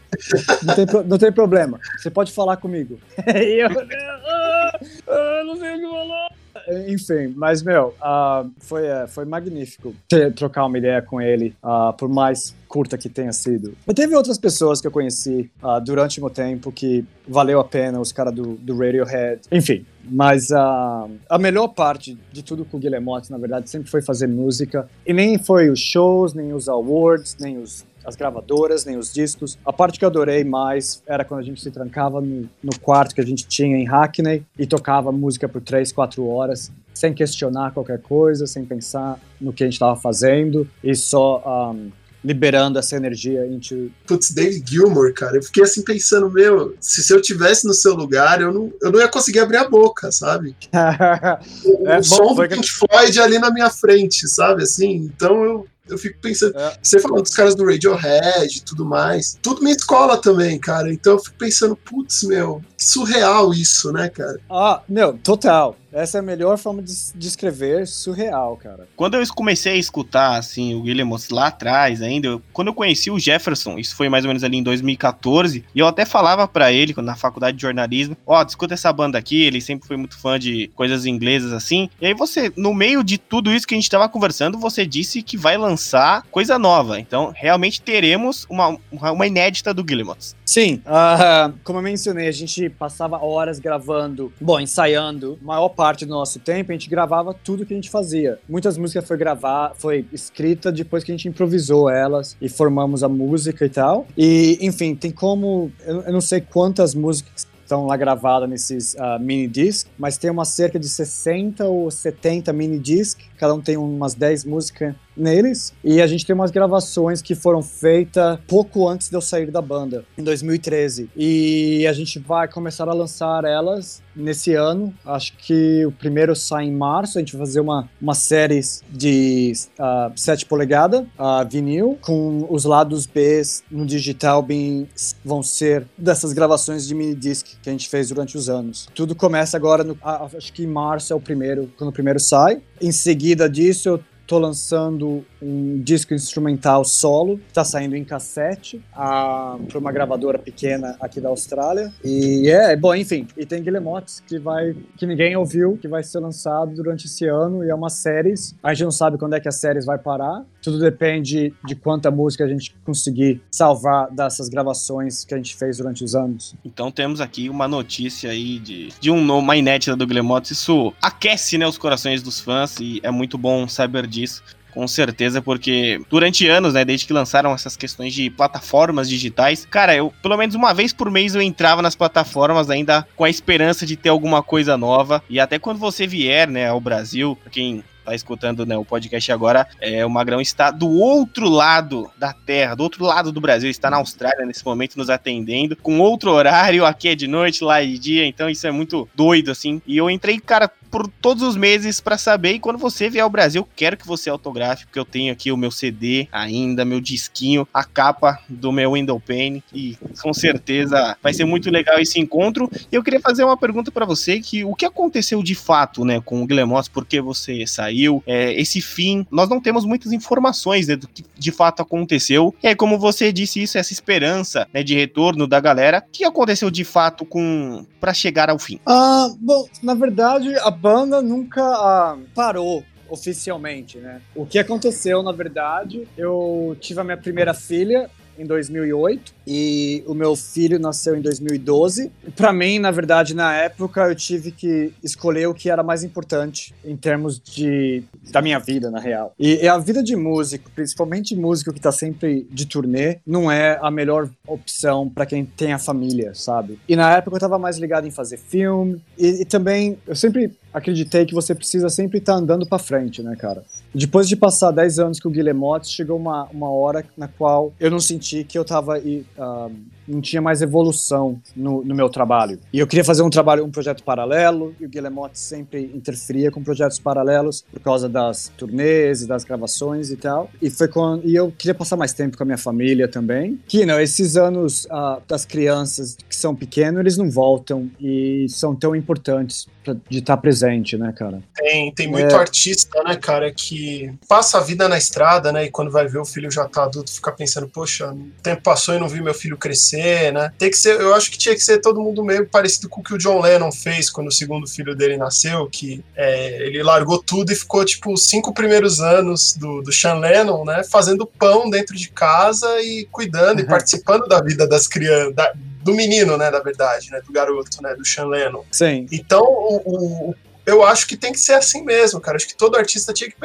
Não tem, não tem problema. Você pode falar comigo. e eu, ah, ah, não sei o que falar. Enfim, mas, meu, uh, foi, uh, foi magnífico ter, trocar uma ideia com ele, uh, por mais curta que tenha sido. E teve outras pessoas que eu conheci uh, durante o meu tempo que valeu a pena, os caras do, do Radiohead, enfim. Mas a melhor parte de tudo com o Guilherme na verdade, sempre foi fazer música. E nem foi os shows, nem os awards, nem os as gravadoras, nem os discos. A parte que eu adorei mais era quando a gente se trancava no, no quarto que a gente tinha em Hackney e tocava música por três, quatro horas, sem questionar qualquer coisa, sem pensar no que a gente estava fazendo e só um, liberando essa energia into... Putz, David Gilmour, cara, eu fiquei assim pensando, meu, se, se eu tivesse no seu lugar, eu não, eu não ia conseguir abrir a boca, sabe? o é, som bom, do Pink Floyd ali na minha frente, sabe, assim, então eu, eu fico pensando, é. você falando dos caras do Radiohead e tudo mais, tudo minha escola também, cara. Então eu fico pensando, putz, meu, que surreal isso, né, cara? Ah, meu, total. Essa é a melhor forma de descrever surreal, cara. Quando eu comecei a escutar, assim, o Williams lá atrás ainda, eu, quando eu conheci o Jefferson, isso foi mais ou menos ali em 2014, e eu até falava para ele, na faculdade de jornalismo, ó, oh, escuta essa banda aqui, ele sempre foi muito fã de coisas inglesas assim, e aí você, no meio de tudo isso que a gente tava conversando, você disse que vai lançar coisa nova, então realmente teremos uma, uma inédita do Guillemot. Sim, uh, como eu mencionei, a gente passava horas gravando, bom, ensaiando, maior parte parte do nosso tempo, a gente gravava tudo que a gente fazia. Muitas músicas foi gravar, foi escrita depois que a gente improvisou elas e formamos a música e tal. E, enfim, tem como. Eu, não sei quantas músicas estão lá gravadas nesses uh, mini discs, mas tem uma cerca de 60 ou 70 mini discs, cada um tem umas 10 músicas neles. E a gente tem umas gravações que foram feitas pouco antes de eu sair da banda, em 2013. E a gente vai começar a lançar elas nesse ano. Acho que o primeiro sai em março. A gente vai fazer uma, uma série de uh, 7 polegadas, uh, vinil, com os lados B no digital bem, vão ser dessas gravações de mini disc que a gente fez durante os anos. Tudo começa agora, no, acho que em março é o primeiro, quando o primeiro sai. Em seguida disso, eu tô lançando um disco instrumental solo, tá saindo em cassete, a, pra uma gravadora pequena aqui da Austrália. E é, bom, enfim, e tem Guillemots que vai, que ninguém ouviu, que vai ser lançado durante esse ano, e é uma séries. A gente não sabe quando é que a séries vai parar, tudo depende de quanta música a gente conseguir salvar dessas gravações que a gente fez durante os anos. Então temos aqui uma notícia aí de, de um, uma inédita do Guillemots, isso aquece, né, os corações dos fãs, e é muito bom saber disso. Com certeza, porque durante anos, né, desde que lançaram essas questões de plataformas digitais, cara, eu pelo menos uma vez por mês eu entrava nas plataformas ainda com a esperança de ter alguma coisa nova. E até quando você vier, né, ao Brasil, quem tá escutando né, o podcast agora, é, o Magrão está do outro lado da terra, do outro lado do Brasil, está na Austrália nesse momento nos atendendo, com outro horário, aqui é de noite, lá é de dia, então isso é muito doido, assim. E eu entrei, cara, por todos os meses para saber, e quando você vier ao Brasil, quero que você autografe, porque eu tenho aqui o meu CD ainda, meu disquinho, a capa do meu Window Pane, e com certeza vai ser muito legal esse encontro. E eu queria fazer uma pergunta para você, que o que aconteceu de fato, né, com o Guilherme por que você saiu? saiu, é, esse fim. Nós não temos muitas informações né, do que de fato aconteceu. E aí, como você disse isso, essa esperança né, de retorno da galera, o que aconteceu de fato com para chegar ao fim? Ah, bom, na verdade, a banda nunca ah, parou oficialmente, né? O que aconteceu, na verdade, eu tive a minha primeira filha em 2008 e o meu filho nasceu em 2012. Para mim, na verdade, na época eu tive que escolher o que era mais importante em termos de da minha vida, na real. E, e a vida de músico, principalmente músico que tá sempre de turnê, não é a melhor opção para quem tem a família, sabe? E na época eu tava mais ligado em fazer filme e, e também eu sempre acreditei que você precisa sempre estar tá andando para frente, né, cara? Depois de passar 10 anos com o Guilhermotti, chegou uma, uma hora na qual eu não senti que eu tava. Uh, não tinha mais evolução no, no, meu trabalho. E eu queria fazer um trabalho, um projeto paralelo, e o Guilhermotti sempre interferia com projetos paralelos por causa das turnês e das gravações e tal. E foi quando. E eu queria passar mais tempo com a minha família também. Que, não, esses anos uh, das crianças que são pequenos, eles não voltam e são tão importantes pra, de estar presente, né, cara? Tem, tem muito é... artista, né, cara, que passa a vida na estrada, né, e quando vai ver o filho já tá adulto, fica pensando, poxa, o tempo passou e não vi meu filho crescer, né? Tem que ser, eu acho que tinha que ser todo mundo meio parecido com o que o John Lennon fez quando o segundo filho dele nasceu, que é, ele largou tudo e ficou, tipo, os cinco primeiros anos do, do Sean Lennon, né, fazendo pão dentro de casa e cuidando e participando da vida das crianças, do menino, né, na verdade, né, do garoto, né, do Sean Lennon. Sim. Então, o, o, eu acho que tem que ser assim mesmo, cara. Acho que todo artista tinha que.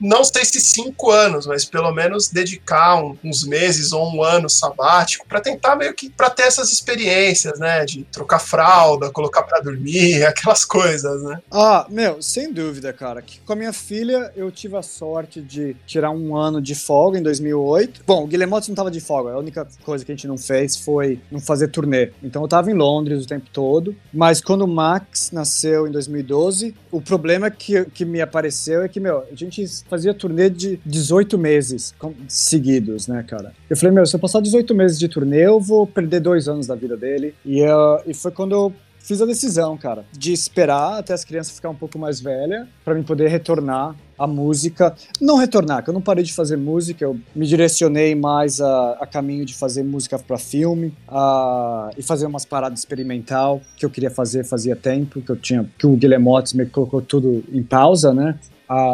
Não sei se cinco anos, mas pelo menos dedicar um, uns meses ou um ano sabático para tentar meio que. para ter essas experiências, né? De trocar fralda, colocar para dormir, aquelas coisas, né? Ah, meu, sem dúvida, cara. Que com a minha filha eu tive a sorte de tirar um ano de folga em 2008. Bom, o Guilhermotti não tava de folga. A única coisa que a gente não fez foi não fazer turnê. Então eu tava em Londres o tempo todo. Mas quando o Max nasceu em 2012, o problema que, que me apareceu é que, meu, a gente fazia turnê de 18 meses seguidos, né, cara? Eu falei, meu, se eu passar 18 meses de turnê, eu vou perder dois anos da vida dele. E, uh, e foi quando eu fiz a decisão, cara, de esperar até as crianças ficar um pouco mais velhas para mim poder retornar à música. Não retornar, que eu não parei de fazer música, eu me direcionei mais a, a caminho de fazer música para filme a, e fazer umas paradas experimental que eu queria fazer fazia tempo, que eu tinha que o Guilherme me colocou tudo em pausa, né?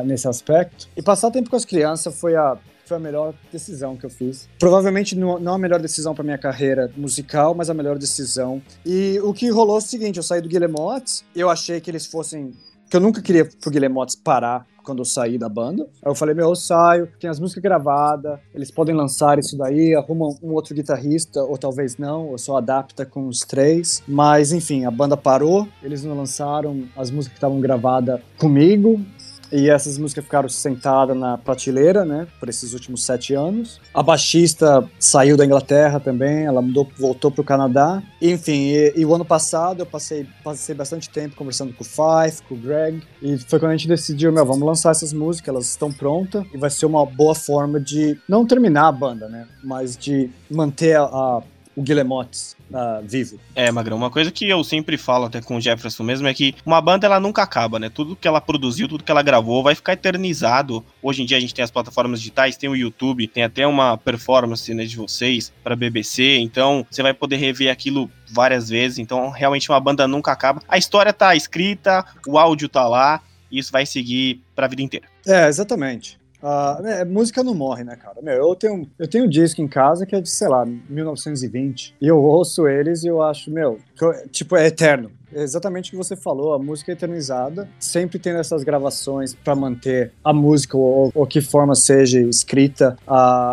nesse aspecto. E passar tempo com as crianças foi a foi a melhor decisão que eu fiz. Provavelmente não a melhor decisão para minha carreira musical, mas a melhor decisão. E o que rolou é o seguinte: eu saí do Guilhermotes, eu achei que eles fossem. que eu nunca queria pro Guilhermotes parar quando eu saí da banda. Aí eu falei, meu, eu saio, tem as músicas gravadas, eles podem lançar isso daí, arrumam um outro guitarrista, ou talvez não, ou só adapta com os três. Mas, enfim, a banda parou, eles não lançaram as músicas que estavam gravadas comigo, e essas músicas ficaram sentadas na prateleira, né, por esses últimos sete anos. A baixista saiu da Inglaterra também, ela mudou, voltou para o Canadá. Enfim, e, e, o ano passado eu passei, passei bastante tempo conversando com o Fife, com o Greg, e foi quando a gente decidiu, meu, vamos lançar essas músicas, elas estão prontas, e vai ser uma boa forma de não terminar a banda, né, mas de manter a, a o Guillemots uh, vivo. É, Magrão, uma coisa que eu sempre falo até com o Jefferson mesmo é que uma banda ela nunca acaba, né? Tudo que ela produziu, tudo que ela gravou vai ficar eternizado. Hoje em dia a gente tem as plataformas digitais, tem o YouTube, tem até uma performance né, de vocês para BBC, então você vai poder rever aquilo várias vezes. Então, realmente uma banda nunca acaba. A história tá escrita, o áudio tá lá, e isso vai seguir para a vida inteira. É, exatamente. Uh, música não morre, né, cara? Meu, eu tenho, eu tenho um disco em casa que é de, sei lá, 1920. E eu ouço eles e eu acho, meu, tipo, é eterno exatamente o que você falou, a música é eternizada, sempre tendo essas gravações para manter a música ou, ou, que forma seja escrita,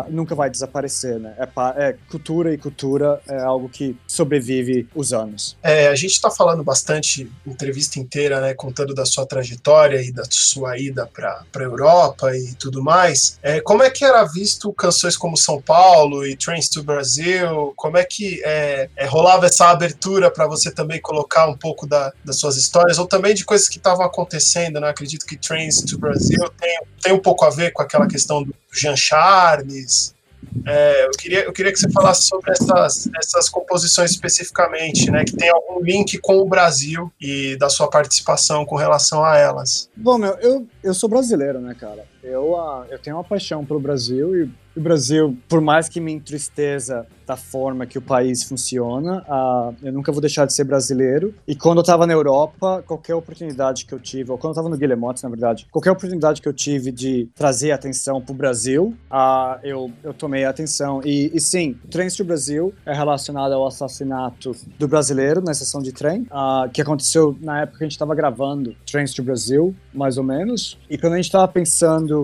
nunca vai desaparecer, né? É, é, cultura e cultura é algo que sobrevive os anos. É, a gente está falando bastante, entrevista inteira, né, contando da sua trajetória e da sua ida para a Europa e tudo mais. É, como é que era visto canções como São Paulo e Trains to Brasil? Como é que é, é rolava essa abertura para você também colocar um pouco da, das suas histórias, ou também de coisas que estavam acontecendo, né? Acredito que Trains to Brazil tem, tem um pouco a ver com aquela questão do Jean Charles. É, eu, queria, eu queria que você falasse sobre essas, essas composições especificamente, né? Que tem algum link com o Brasil e da sua participação com relação a elas. Bom, meu, eu, eu sou brasileiro, né, cara? Eu, uh, eu tenho uma paixão pelo Brasil e o Brasil, por mais que me entristeça da forma que o país funciona, uh, eu nunca vou deixar de ser brasileiro. E quando eu estava na Europa, qualquer oportunidade que eu tive, ou quando eu estava no Guilhermotes, na verdade, qualquer oportunidade que eu tive de trazer atenção para o Brasil, uh, eu, eu tomei atenção. E, e sim, o Trens to Brasil é relacionado ao assassinato do brasileiro na estação de trem, uh, que aconteceu na época que a gente estava gravando Trens to Brasil, mais ou menos. E quando a gente estava pensando,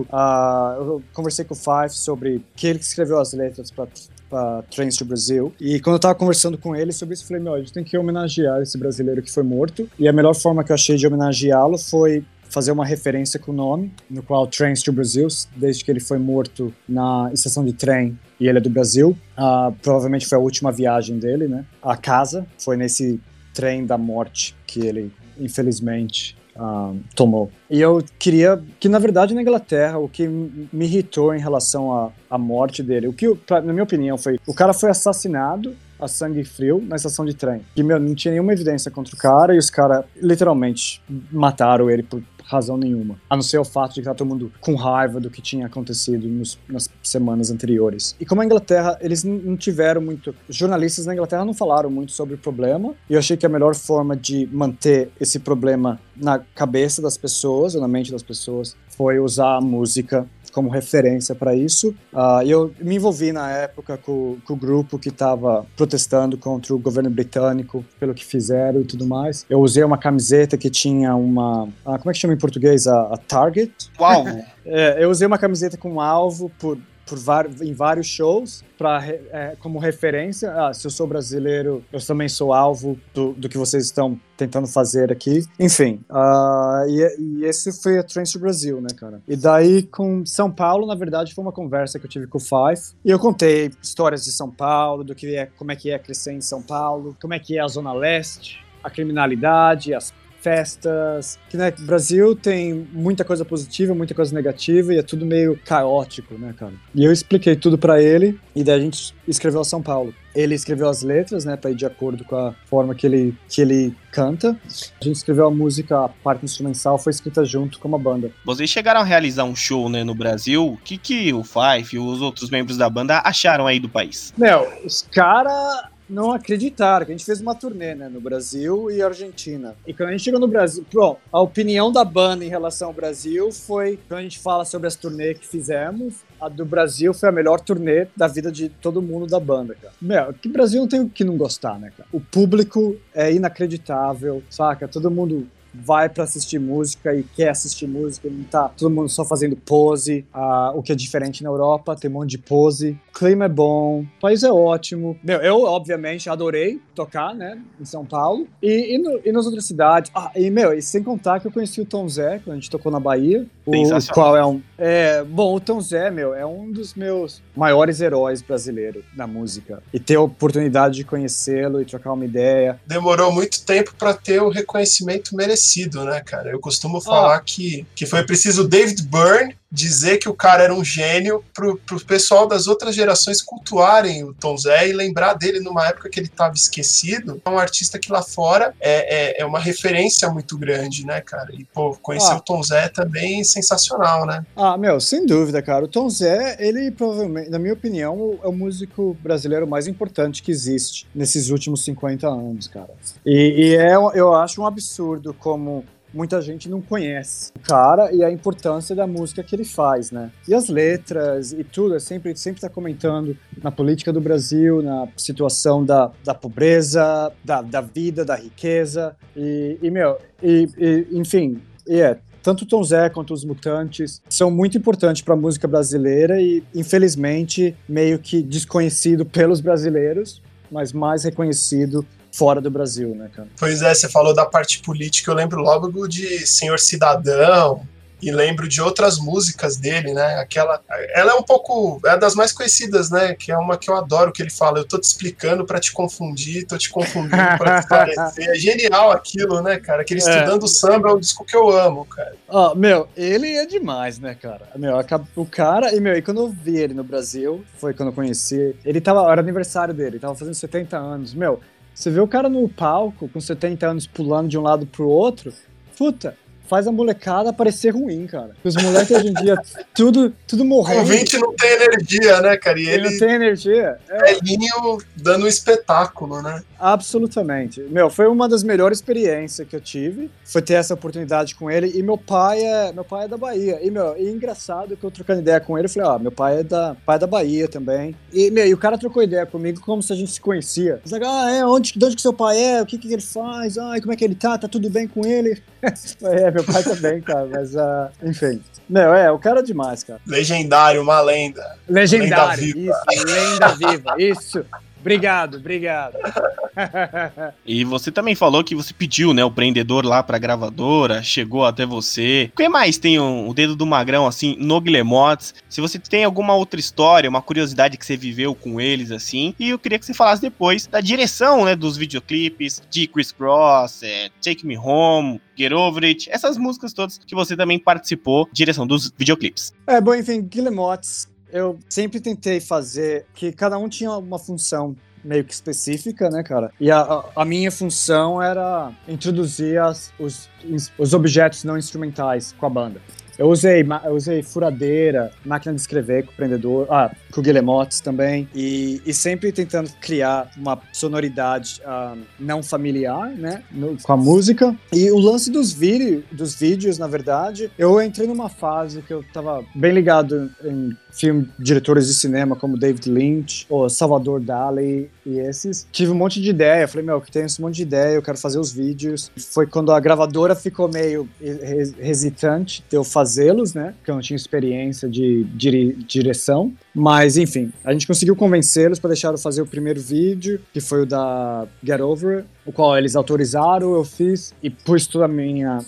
eu conversei com o Five sobre que ele escreveu as letras para Trains to Brasil. E quando eu tava conversando com ele sobre isso, eu falei: meu, a gente tem que homenagear esse brasileiro que foi morto. E a melhor forma que eu achei de homenageá-lo foi fazer uma referência com o nome, no qual Trains to Brazil, desde que ele foi morto na estação de trem e ele é do Brasil. Uh, provavelmente foi a última viagem dele, né? A casa foi nesse trem da morte que ele, infelizmente, uh, tomou. E eu queria que, na verdade, na Inglaterra, o que me irritou em relação à, à morte dele, o que, pra, na minha opinião, foi: o cara foi assassinado a sangue frio na estação de trem. E, meu, não tinha nenhuma evidência contra o cara e os caras literalmente mataram ele por razão nenhuma. A não ser o fato de que tá todo mundo com raiva do que tinha acontecido nos, nas semanas anteriores. E como a Inglaterra, eles não tiveram muito. Jornalistas na Inglaterra não falaram muito sobre o problema. E eu achei que a melhor forma de manter esse problema na cabeça das pessoas, ou na mente das pessoas, foi usar a música como referência para isso. Uh, eu me envolvi na época com, com o grupo que estava protestando contra o governo britânico pelo que fizeram e tudo mais. Eu usei uma camiseta que tinha uma. Uh, como é que chama em português? A, a Target? Alvo. é, eu usei uma camiseta com um alvo por em vários shows para é, como referência. Ah, se eu sou brasileiro, eu também sou alvo do, do que vocês estão tentando fazer aqui. Enfim, uh, e, e, esse foi a Trance Brasil, né, cara? E daí com São Paulo, na verdade, foi uma conversa que eu tive com o Five e eu contei histórias de São Paulo, do que é, como é que é crescer em São Paulo, como é que é a Zona Leste, a criminalidade, as festas. Que né, Brasil tem muita coisa positiva, muita coisa negativa e é tudo meio caótico, né, cara? E eu expliquei tudo para ele e daí a gente escreveu a São Paulo. Ele escreveu as letras, né, para ir de acordo com a forma que ele, que ele canta. A gente escreveu a música, a parte instrumental foi escrita junto com uma banda. Vocês chegaram a realizar um show, né, no Brasil. O que que o Fife e os outros membros da banda acharam aí do país? Meu, os caras não acreditaram que a gente fez uma turnê né, no Brasil e Argentina. E quando a gente chegou no Brasil, bom, a opinião da banda em relação ao Brasil foi, quando a gente fala sobre as turnês que fizemos, a do Brasil foi a melhor turnê da vida de todo mundo da banda, cara. Meu, que Brasil não tem o que não gostar, né, cara? O público é inacreditável, saca? Todo mundo vai para assistir música e quer assistir música, não tá todo mundo só fazendo pose, uh, o que é diferente na Europa, tem um monte de pose. O clima é bom, o país é ótimo. Meu, eu, obviamente, adorei tocar, né, em São Paulo e, e, no, e nas outras cidades. Ah, e, meu, e sem contar que eu conheci o Tom Zé quando a gente tocou na Bahia, o qual é um. É, bom, o Tom Zé, meu, é um dos meus maiores heróis brasileiros na música. E ter a oportunidade de conhecê-lo e trocar uma ideia. Demorou muito tempo para ter o reconhecimento merecido, né, cara? Eu costumo falar ah. que, que foi preciso David Byrne dizer que o cara era um gênio pro, pro pessoal das outras gerações cultuarem o Tom Zé e lembrar dele numa época que ele estava esquecido. É um artista que lá fora é, é, é, uma referência muito grande, né, cara? E, pô, conhecer ah. o Tom Zé também é sensacional, né? Ah, meu, sem dúvida, cara. O Tom Zé, ele provavelmente, na minha opinião, é o músico brasileiro mais importante que existe nesses últimos 50 anos, cara. E, e é, eu acho um absurdo como muita gente não conhece o cara e a importância da música que ele faz, né? E as letras e tudo, é sempre sempre está comentando na política do Brasil, na situação da, da pobreza, da, da vida, da riqueza e, e meu, e, e enfim, e é tanto o Tom Zé quanto os Mutantes são muito importantes para a música brasileira e, infelizmente, meio que desconhecido pelos brasileiros, mas mais reconhecido fora do Brasil, né, cara? Pois é, você falou da parte política, eu lembro logo de Senhor Cidadão, e lembro de outras músicas dele, né? Aquela, ela é um pouco é das mais conhecidas, né? Que é uma que eu adoro que ele fala, eu tô te explicando para te confundir, tô te confundindo para te parecer. É genial aquilo, né, cara? Aquele é. estudando samba é um disco que eu amo, cara. Ó, oh, meu, ele é demais, né, cara? Meu, o cara, e meu, e quando eu vi ele no Brasil, foi quando eu conheci, ele tava, era aniversário dele, tava fazendo 70 anos. Meu, você vê o cara no palco com 70 anos pulando de um lado pro outro, puta, faz a molecada parecer ruim, cara. Os moleques hoje em dia, tudo, tudo morrendo. O 20 não tem energia, né, cara? E ele, ele não tem energia. É. Velhinho dando um espetáculo, né? Absolutamente. Meu, foi uma das melhores experiências que eu tive. Foi ter essa oportunidade com ele. E meu pai é, meu pai é da Bahia. E, meu, e engraçado que eu trocando ideia com ele, eu falei, ó, meu pai é da, pai é da Bahia também. E, meu, e o cara trocou ideia comigo como se a gente se conhecia. Ele falou, ah, é, onde, de onde que seu pai é? O que que ele faz? Ah, como é que ele tá? Tá tudo bem com ele? é, meu pai também, cara. Mas, uh, enfim. Meu, é, o cara é demais, cara. Legendário, uma lenda. Legendário, lenda viva. isso, lenda viva, isso. Obrigado, obrigado. e você também falou que você pediu, né, o prendedor lá pra gravadora, chegou até você. O que mais tem o, o dedo do magrão, assim, no Guillemots? Se você tem alguma outra história, uma curiosidade que você viveu com eles, assim. E eu queria que você falasse depois da direção, né, dos videoclipes, de Chris Cross, é, Take Me Home, Get Over It, essas músicas todas que você também participou, direção dos videoclipes. É, bom, enfim, Guillemots eu sempre tentei fazer que cada um tinha uma função meio que específica, né, cara? E a, a minha função era introduzir as, os, os objetos não instrumentais com a banda. Eu usei, eu usei furadeira, máquina de escrever com o prendedor, ah, com o também, e, e sempre tentando criar uma sonoridade uh, não familiar, né, no, com a música. E o lance dos, vídeo, dos vídeos, na verdade, eu entrei numa fase que eu tava bem ligado em filme, diretores de cinema como David Lynch, ou Salvador Dali e esses. Tive um monte de ideia, falei, meu, que tenho esse monte de ideia, eu quero fazer os vídeos. Foi quando a gravadora ficou meio hesitante de eu fazê-los, né? Porque eu não tinha experiência de direção. Mas, enfim, a gente conseguiu convencê-los para deixar eu fazer o primeiro vídeo, que foi o da Get Over, o qual eles autorizaram, eu fiz e pus toda a minha,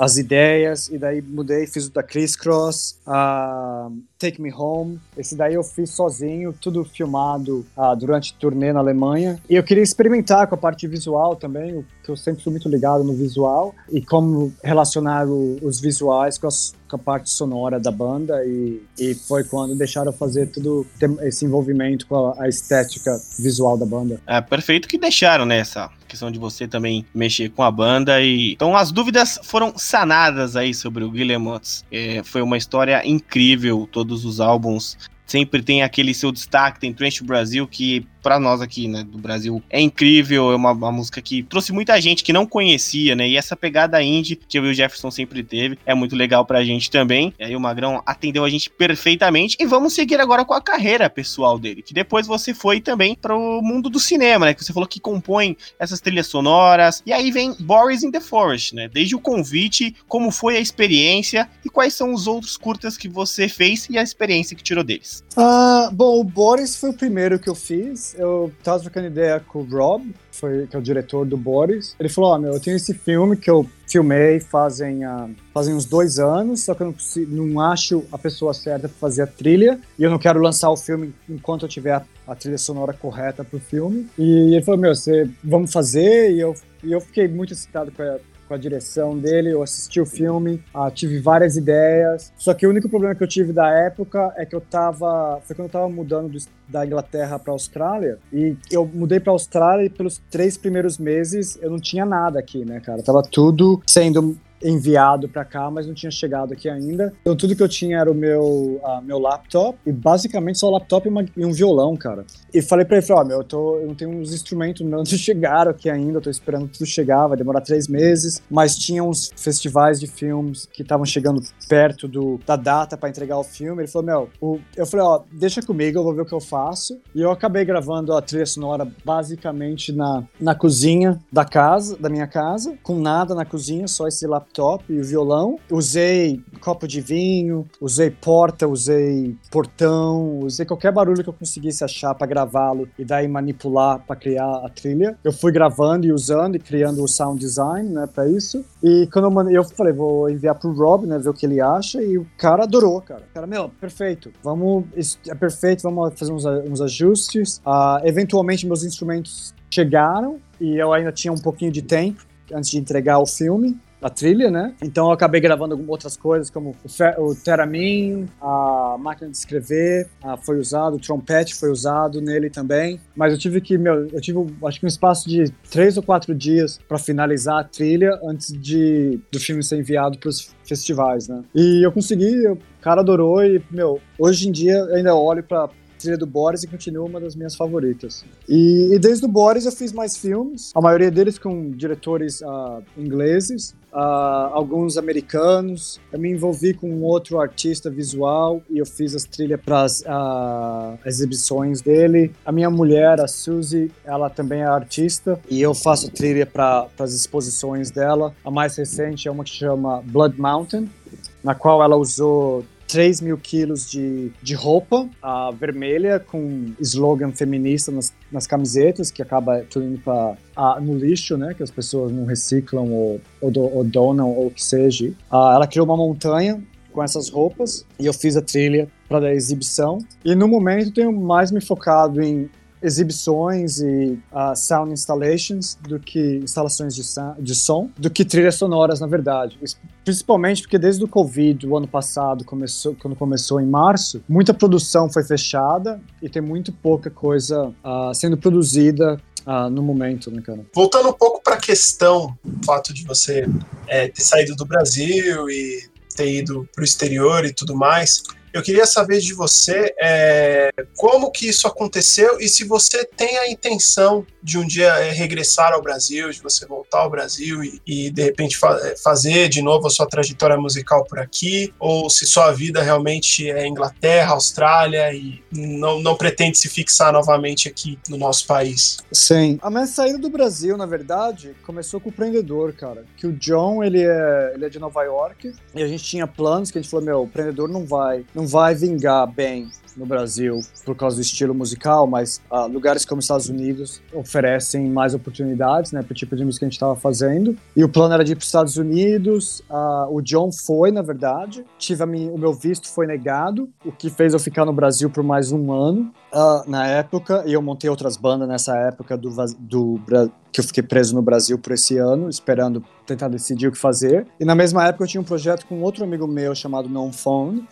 as ideias, e daí mudei, fiz o da Criss Cross, uh, Take Me Home, esse daí eu fiz sozinho, tudo filmado uh, durante turnê na Alemanha, e eu queria experimentar com a parte visual também, que eu sempre fui muito ligado no visual, e como relacionar o, os visuais com as com a parte sonora da banda e, e foi quando deixaram fazer todo esse envolvimento com a, a estética visual da banda. É perfeito que deixaram nessa né, questão de você também mexer com a banda e então as dúvidas foram sanadas aí sobre o Guillemot. É, foi uma história incrível, todos os álbuns sempre tem aquele seu destaque, tem Trench Brasil que para nós aqui, né, do Brasil, é incrível, é uma, uma, música que trouxe muita gente que não conhecia, né, e essa pegada indie que o Jefferson sempre teve, é muito legal pra gente também, e aí o Magrão atendeu a gente perfeitamente, e vamos seguir agora com a carreira pessoal dele, que depois você foi também pro mundo do cinema, né, que você falou que compõe essas trilhas sonoras, e aí vem Boris in the Forest, né, desde o convite, como foi a experiência, e quais são os outros curtas que você fez e a experiência que tirou deles. Ah, bom, o Boris foi o primeiro que eu fiz, eu tava trocando ideia com o Rob, foi, que é o diretor do Boris. Ele falou: Ó, oh, meu, eu tenho esse filme que eu filmei fazem, uh, fazem uns dois anos, só que eu não, consigo, não acho a pessoa certa para fazer a trilha e eu não quero lançar o filme enquanto eu tiver a, a trilha sonora correta pro filme. E ele falou: Meu, você, vamos fazer? E eu, e eu fiquei muito excitado com a com a direção dele, eu assisti o filme, uh, tive várias ideias. Só que o único problema que eu tive da época é que eu tava. Foi quando eu tava mudando do, da Inglaterra pra Austrália. E eu mudei pra Austrália e pelos três primeiros meses eu não tinha nada aqui, né, cara? Tava tudo sendo enviado para cá, mas não tinha chegado aqui ainda. Então tudo que eu tinha era o meu, uh, meu laptop e basicamente só o laptop e, uma, e um violão, cara. E falei para ele, ó, oh, meu, eu, tô, eu não tenho uns instrumentos não chegaram aqui ainda, eu tô esperando tudo chegar, vai demorar três meses, mas tinha uns festivais de filmes que estavam chegando perto do, da data para entregar o filme. Ele falou, meu, o, eu falei, ó, oh, deixa comigo, eu vou ver o que eu faço. E eu acabei gravando a trilha sonora basicamente na, na cozinha da casa, da minha casa, com nada na cozinha, só esse laptop laptop e o violão. Usei copo de vinho, usei porta, usei portão, usei qualquer barulho que eu conseguisse achar para gravá-lo e daí manipular para criar a trilha. Eu fui gravando e usando e criando o sound design, né, para isso. E quando eu, mandei, eu falei, vou enviar pro Rob, né, ver o que ele acha e o cara adorou, cara. O cara, meu, perfeito. Vamos, é perfeito, vamos fazer uns, uns ajustes. Uh, eventualmente meus instrumentos chegaram e eu ainda tinha um pouquinho de tempo antes de entregar o filme a trilha, né? Então eu acabei gravando outras coisas, como o, o Teramin, a máquina de escrever a, foi usado, o trompete foi usado nele também. Mas eu tive que, meu, eu tive acho que um espaço de três ou quatro dias para finalizar a trilha antes de do filme ser enviado para os festivais, né? E eu consegui, o cara adorou e, meu, hoje em dia ainda olho para trilha do Boris e continua uma das minhas favoritas. E, e, desde o Boris eu fiz mais filmes, a maioria deles com diretores uh, ingleses, uh, alguns americanos. Eu me envolvi com um outro artista visual e eu fiz as trilhas para as uh, exibições dele. A minha mulher, a Suzy, ela também é artista e eu faço trilha para as exposições dela. A mais recente é uma que chama Blood Mountain, na qual ela usou 3 mil quilos de, de roupa uh, vermelha com slogan feminista nas, nas camisetas, que acaba indo pra, uh, no lixo, né? Que as pessoas não reciclam ou, ou, do, ou donam ou o que seja. Uh, ela criou uma montanha com essas roupas e eu fiz a trilha para a exibição. E no momento tenho mais me focado em exibições e uh, sound installations do que instalações de, de som, do que trilhas sonoras, na verdade. Principalmente porque desde o Covid, o ano passado, começou, quando começou em março, muita produção foi fechada e tem muito pouca coisa uh, sendo produzida uh, no momento, né, cara? Voltando um pouco para a questão, o fato de você é, ter saído do Brasil e ter ido para o exterior e tudo mais, eu queria saber de você é, como que isso aconteceu e se você tem a intenção de um dia é, regressar ao Brasil, de você voltar ao Brasil e, e de repente fa é, fazer de novo a sua trajetória musical por aqui, ou se sua vida realmente é Inglaterra, Austrália e não, não pretende se fixar novamente aqui no nosso país. Sim. A minha saída do Brasil, na verdade, começou com o empreendedor, cara. Que o John, ele é, ele é de Nova York e a gente tinha planos que a gente falou, meu, o empreendedor não vai, não vai vingar bem no Brasil por causa do estilo musical, mas uh, lugares como Estados Unidos oferecem mais oportunidades, né, para o tipo de música que a gente estava fazendo. E o plano era de ir para os Estados Unidos. Uh, o John foi, na verdade. Tive minha, o meu visto foi negado, o que fez eu ficar no Brasil por mais um ano uh, na época. E eu montei outras bandas nessa época do, do que eu fiquei preso no Brasil por esse ano, esperando tentar decidir o que fazer. E na mesma época eu tinha um projeto com outro amigo meu chamado Non Phone,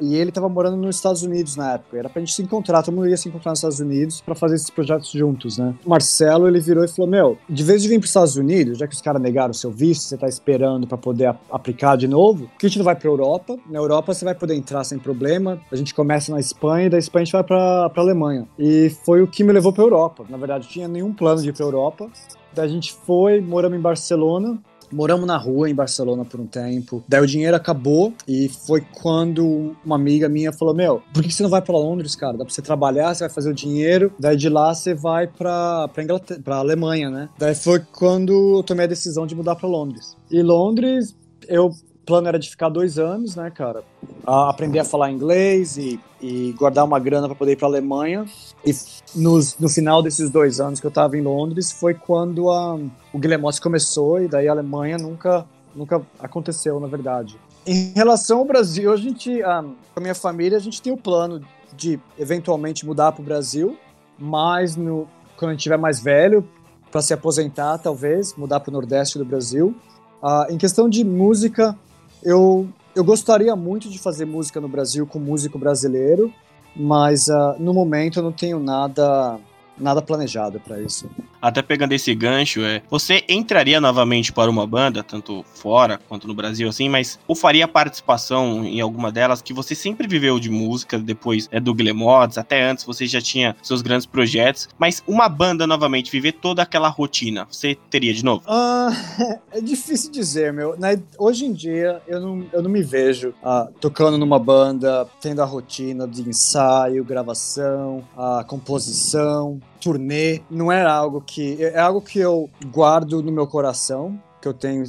e ele estava morando nos Estados Unidos na época. Era pra gente se encontrar, todo mundo ia se encontrar nos Estados Unidos para fazer esses projetos juntos, né? O Marcelo, ele virou e falou: Meu, de vez de vir pros Estados Unidos, já que os caras negaram o seu visto, você tá esperando para poder aplicar de novo, que a gente não vai pra Europa. Na Europa você vai poder entrar sem problema. A gente começa na Espanha e da Espanha a gente vai pra, pra Alemanha. E foi o que me levou pra Europa. Na verdade, eu tinha nenhum plano de ir pra Europa. Daí a gente foi, moramos em Barcelona, moramos na rua em Barcelona por um tempo. Daí o dinheiro acabou e foi quando uma amiga minha falou: Meu, por que você não vai para Londres, cara? Dá pra você trabalhar, você vai fazer o dinheiro. Daí de lá você vai pra, pra, Inglaterra, pra Alemanha, né? Daí foi quando eu tomei a decisão de mudar para Londres. E Londres, eu plano era de ficar dois anos, né, cara? A aprender a falar inglês e, e guardar uma grana para poder ir para Alemanha. E nos, no final desses dois anos que eu estava em Londres foi quando a, o Guilherme começou e daí a Alemanha nunca, nunca aconteceu, na verdade. Em relação ao Brasil, a gente, a, a minha família, a gente tem o plano de eventualmente mudar para o Brasil, mas no, quando a gente estiver mais velho, para se aposentar, talvez, mudar para o Nordeste do Brasil. Uh, em questão de música, eu, eu gostaria muito de fazer música no Brasil com músico brasileiro, mas uh, no momento eu não tenho nada nada planejado para isso. Até pegando esse gancho, é, você entraria novamente para uma banda, tanto fora quanto no Brasil, assim, mas ou faria participação em alguma delas que você sempre viveu de música, depois é do Glemods, até antes você já tinha seus grandes projetos, mas uma banda novamente, viver toda aquela rotina, você teria de novo? Uh, é difícil dizer, meu. hoje em dia, eu não, eu não me vejo uh, tocando numa banda, tendo a rotina de ensaio, gravação, a composição, turnê. Não é algo que. É algo que eu guardo no meu coração, que eu tenho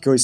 que eu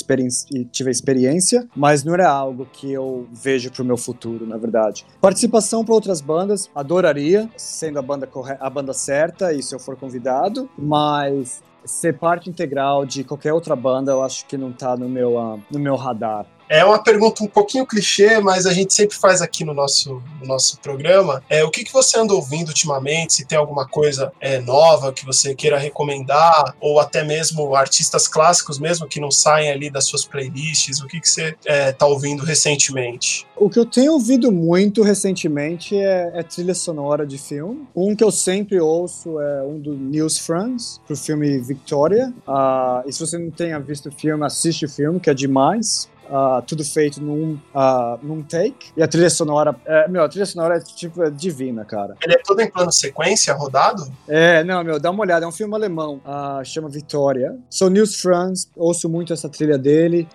tive experiência, mas não era algo que eu vejo para o meu futuro, na verdade. Participação para outras bandas, adoraria, sendo a banda a banda certa e se eu for convidado, mas ser parte integral de qualquer outra banda, eu acho que não está no meu uh, no meu radar. É uma pergunta um pouquinho clichê, mas a gente sempre faz aqui no nosso, no nosso programa. É, o que, que você anda ouvindo ultimamente? Se tem alguma coisa é, nova que você queira recomendar, ou até mesmo artistas clássicos mesmo que não saem ali das suas playlists, o que, que você está é, tá ouvindo recentemente? O que eu tenho ouvido muito recentemente é, é, trilha sonora de filme. Um que eu sempre ouço é um do News Friends, pro filme Victoria. Uh, e se você não tenha visto o filme, assiste o filme, que é demais uh, tudo feito num, uh, num take. E a trilha sonora, é, meu, a trilha sonora é tipo é divina, cara. Ele é todo em plano sequência, rodado? É, não, meu, dá uma olhada, é um filme alemão, uh, chama Vitória. Sou News Franz, ouço muito essa trilha dele.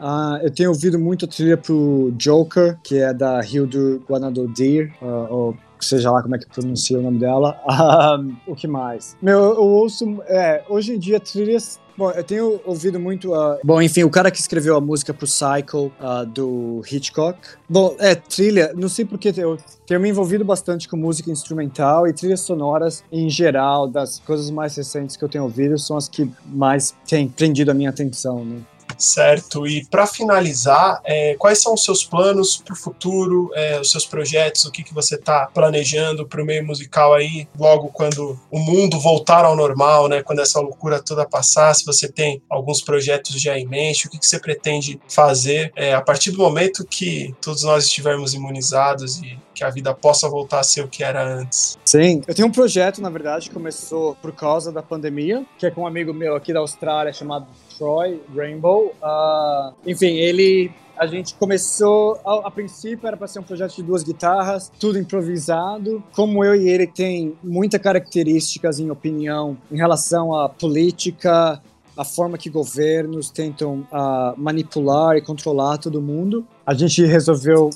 eu tenho ouvido muito a trilha pro Joker, que é da Hildur Guanadodir, ou seja lá como é que pronuncia o nome dela. o que mais? Meu, eu ouço, é, hoje em dia, trilhas Bom, eu tenho ouvido muito. Uh... Bom, enfim, o cara que escreveu a música pro Cycle uh, do Hitchcock. Bom, é, trilha, não sei porque eu tenho me envolvido bastante com música instrumental e trilhas sonoras em geral, das coisas mais recentes que eu tenho ouvido, são as que mais têm prendido a minha atenção, né? Certo. E para finalizar, é, quais são os seus planos para o futuro, é, os seus projetos, o que, que você está planejando para o meio musical aí, logo quando o mundo voltar ao normal, né? Quando essa loucura toda passar, se você tem alguns projetos já em mente, o que, que você pretende fazer é, a partir do momento que todos nós estivermos imunizados e que a vida possa voltar a ser o que era antes. Sim, eu tenho um projeto, na verdade, que começou por causa da pandemia, que é com um amigo meu aqui da Austrália chamado Troy Rainbow. Uh, enfim, ele a gente começou, a, a princípio era para ser um projeto de duas guitarras, tudo improvisado. Como eu e ele tem muitas características em opinião em relação à política, a forma que governos tentam uh, manipular e controlar todo mundo, a gente resolveu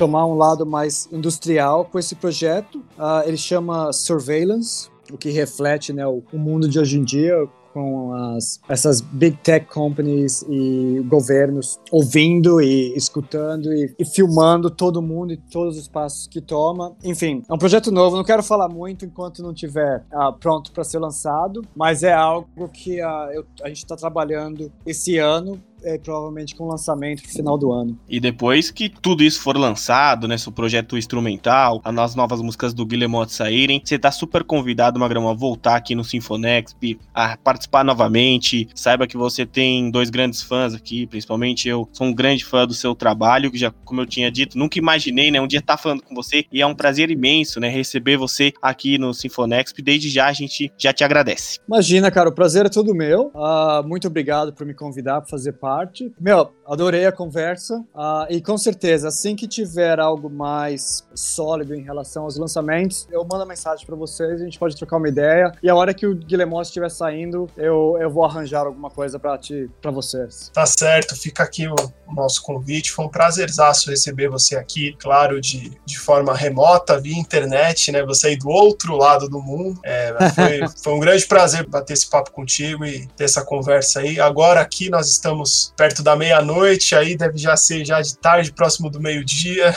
tomar um lado mais industrial com esse projeto. Uh, ele chama Surveillance, o que reflete né, o, o mundo de hoje em dia, com as, essas big tech companies e governos ouvindo e escutando e, e, filmando todo mundo e todos os passos que toma. Enfim, é um projeto novo, não quero falar muito enquanto não estiver uh, pronto para ser lançado, mas é algo que uh, eu, a gente está trabalhando esse ano é, provavelmente com lançamento no final do ano. E depois que tudo isso for lançado, né, seu projeto instrumental, as novas músicas do Guillemot saírem, você tá super convidado, Magrão, a voltar aqui no Sinfonexp, a participar novamente. Saiba que você tem dois grandes fãs aqui, principalmente eu sou um grande fã do seu trabalho, que já, como eu tinha dito, nunca imaginei, né, um dia estar tá falando com você e é um prazer imenso, né, receber você aqui no Sinfonexp. Desde já a gente já te agradece. Imagina, cara, o prazer é todo meu. Uh, muito obrigado por me convidar para fazer parte parte. Meu, adorei a conversa. Uh, e com certeza, assim que tiver algo mais sólido em relação aos lançamentos, eu mando a mensagem para vocês, a gente pode trocar uma ideia. E a hora que o Guilherme estiver saindo, eu, eu vou arranjar alguma coisa para vocês. Tá certo, fica aqui o, o, nosso convite. Foi um prazerzaço receber você aqui, claro, de, de forma remota, via internet, né? Você aí do outro lado do mundo. É, foi, foi um grande prazer bater esse papo contigo e ter essa conversa aí. Agora aqui nós estamos perto da meia-noite, aí deve já ser já de tarde, próximo do meio-dia.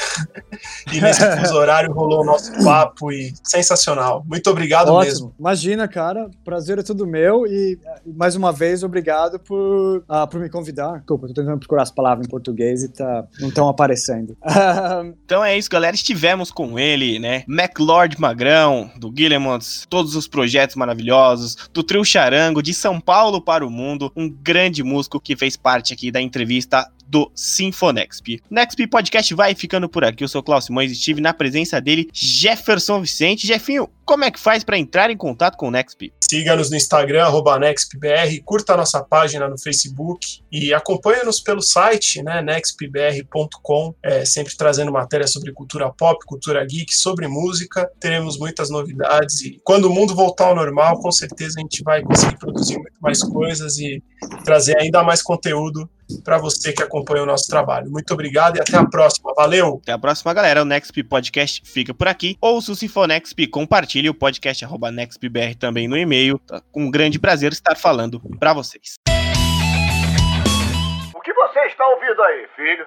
e nesse fuso horário rolou o nosso papo e sensacional. Muito obrigado Ótimo. mesmo. Imagina, cara, prazer é tudo meu e mais uma vez obrigado por, uh, por me convidar. Desculpa, tô tentando procurar as palavras em português e tá, não estão aparecendo. então é isso, galera. Estivemos com ele, né? MacLord Magrão, do Guillemons, todos os projetos maravilhosos, do Trio Charango, de São Paulo para o Mundo, um grande músico que fez parte aqui da entrevista do Sinfonexp. Nexp Podcast vai ficando por aqui. Eu sou Klaus Simões e estive na presença dele, Jefferson Vicente. Jefinho, como é que faz para entrar em contato com o Nexp? Siga-nos no Instagram, NexpBR, curta a nossa página no Facebook e acompanhe-nos pelo site, né, nexpbr.com, é, sempre trazendo matéria sobre cultura pop, cultura geek, sobre música. Teremos muitas novidades e quando o mundo voltar ao normal, com certeza a gente vai conseguir produzir muito mais coisas e trazer ainda mais conteúdo para você que acompanha o nosso trabalho. Muito obrigado e até a próxima. Valeu! Até a próxima, galera. O Nexp Podcast fica por aqui. Ouça o Sinfonexp, compartilhe o podcast arroba NextBR também no e-mail. Tá? Com um grande prazer estar falando para vocês. O que você está ouvindo aí, filho?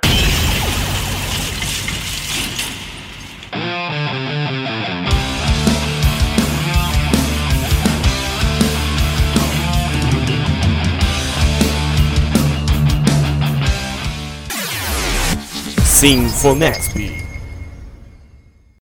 Sinfonexp.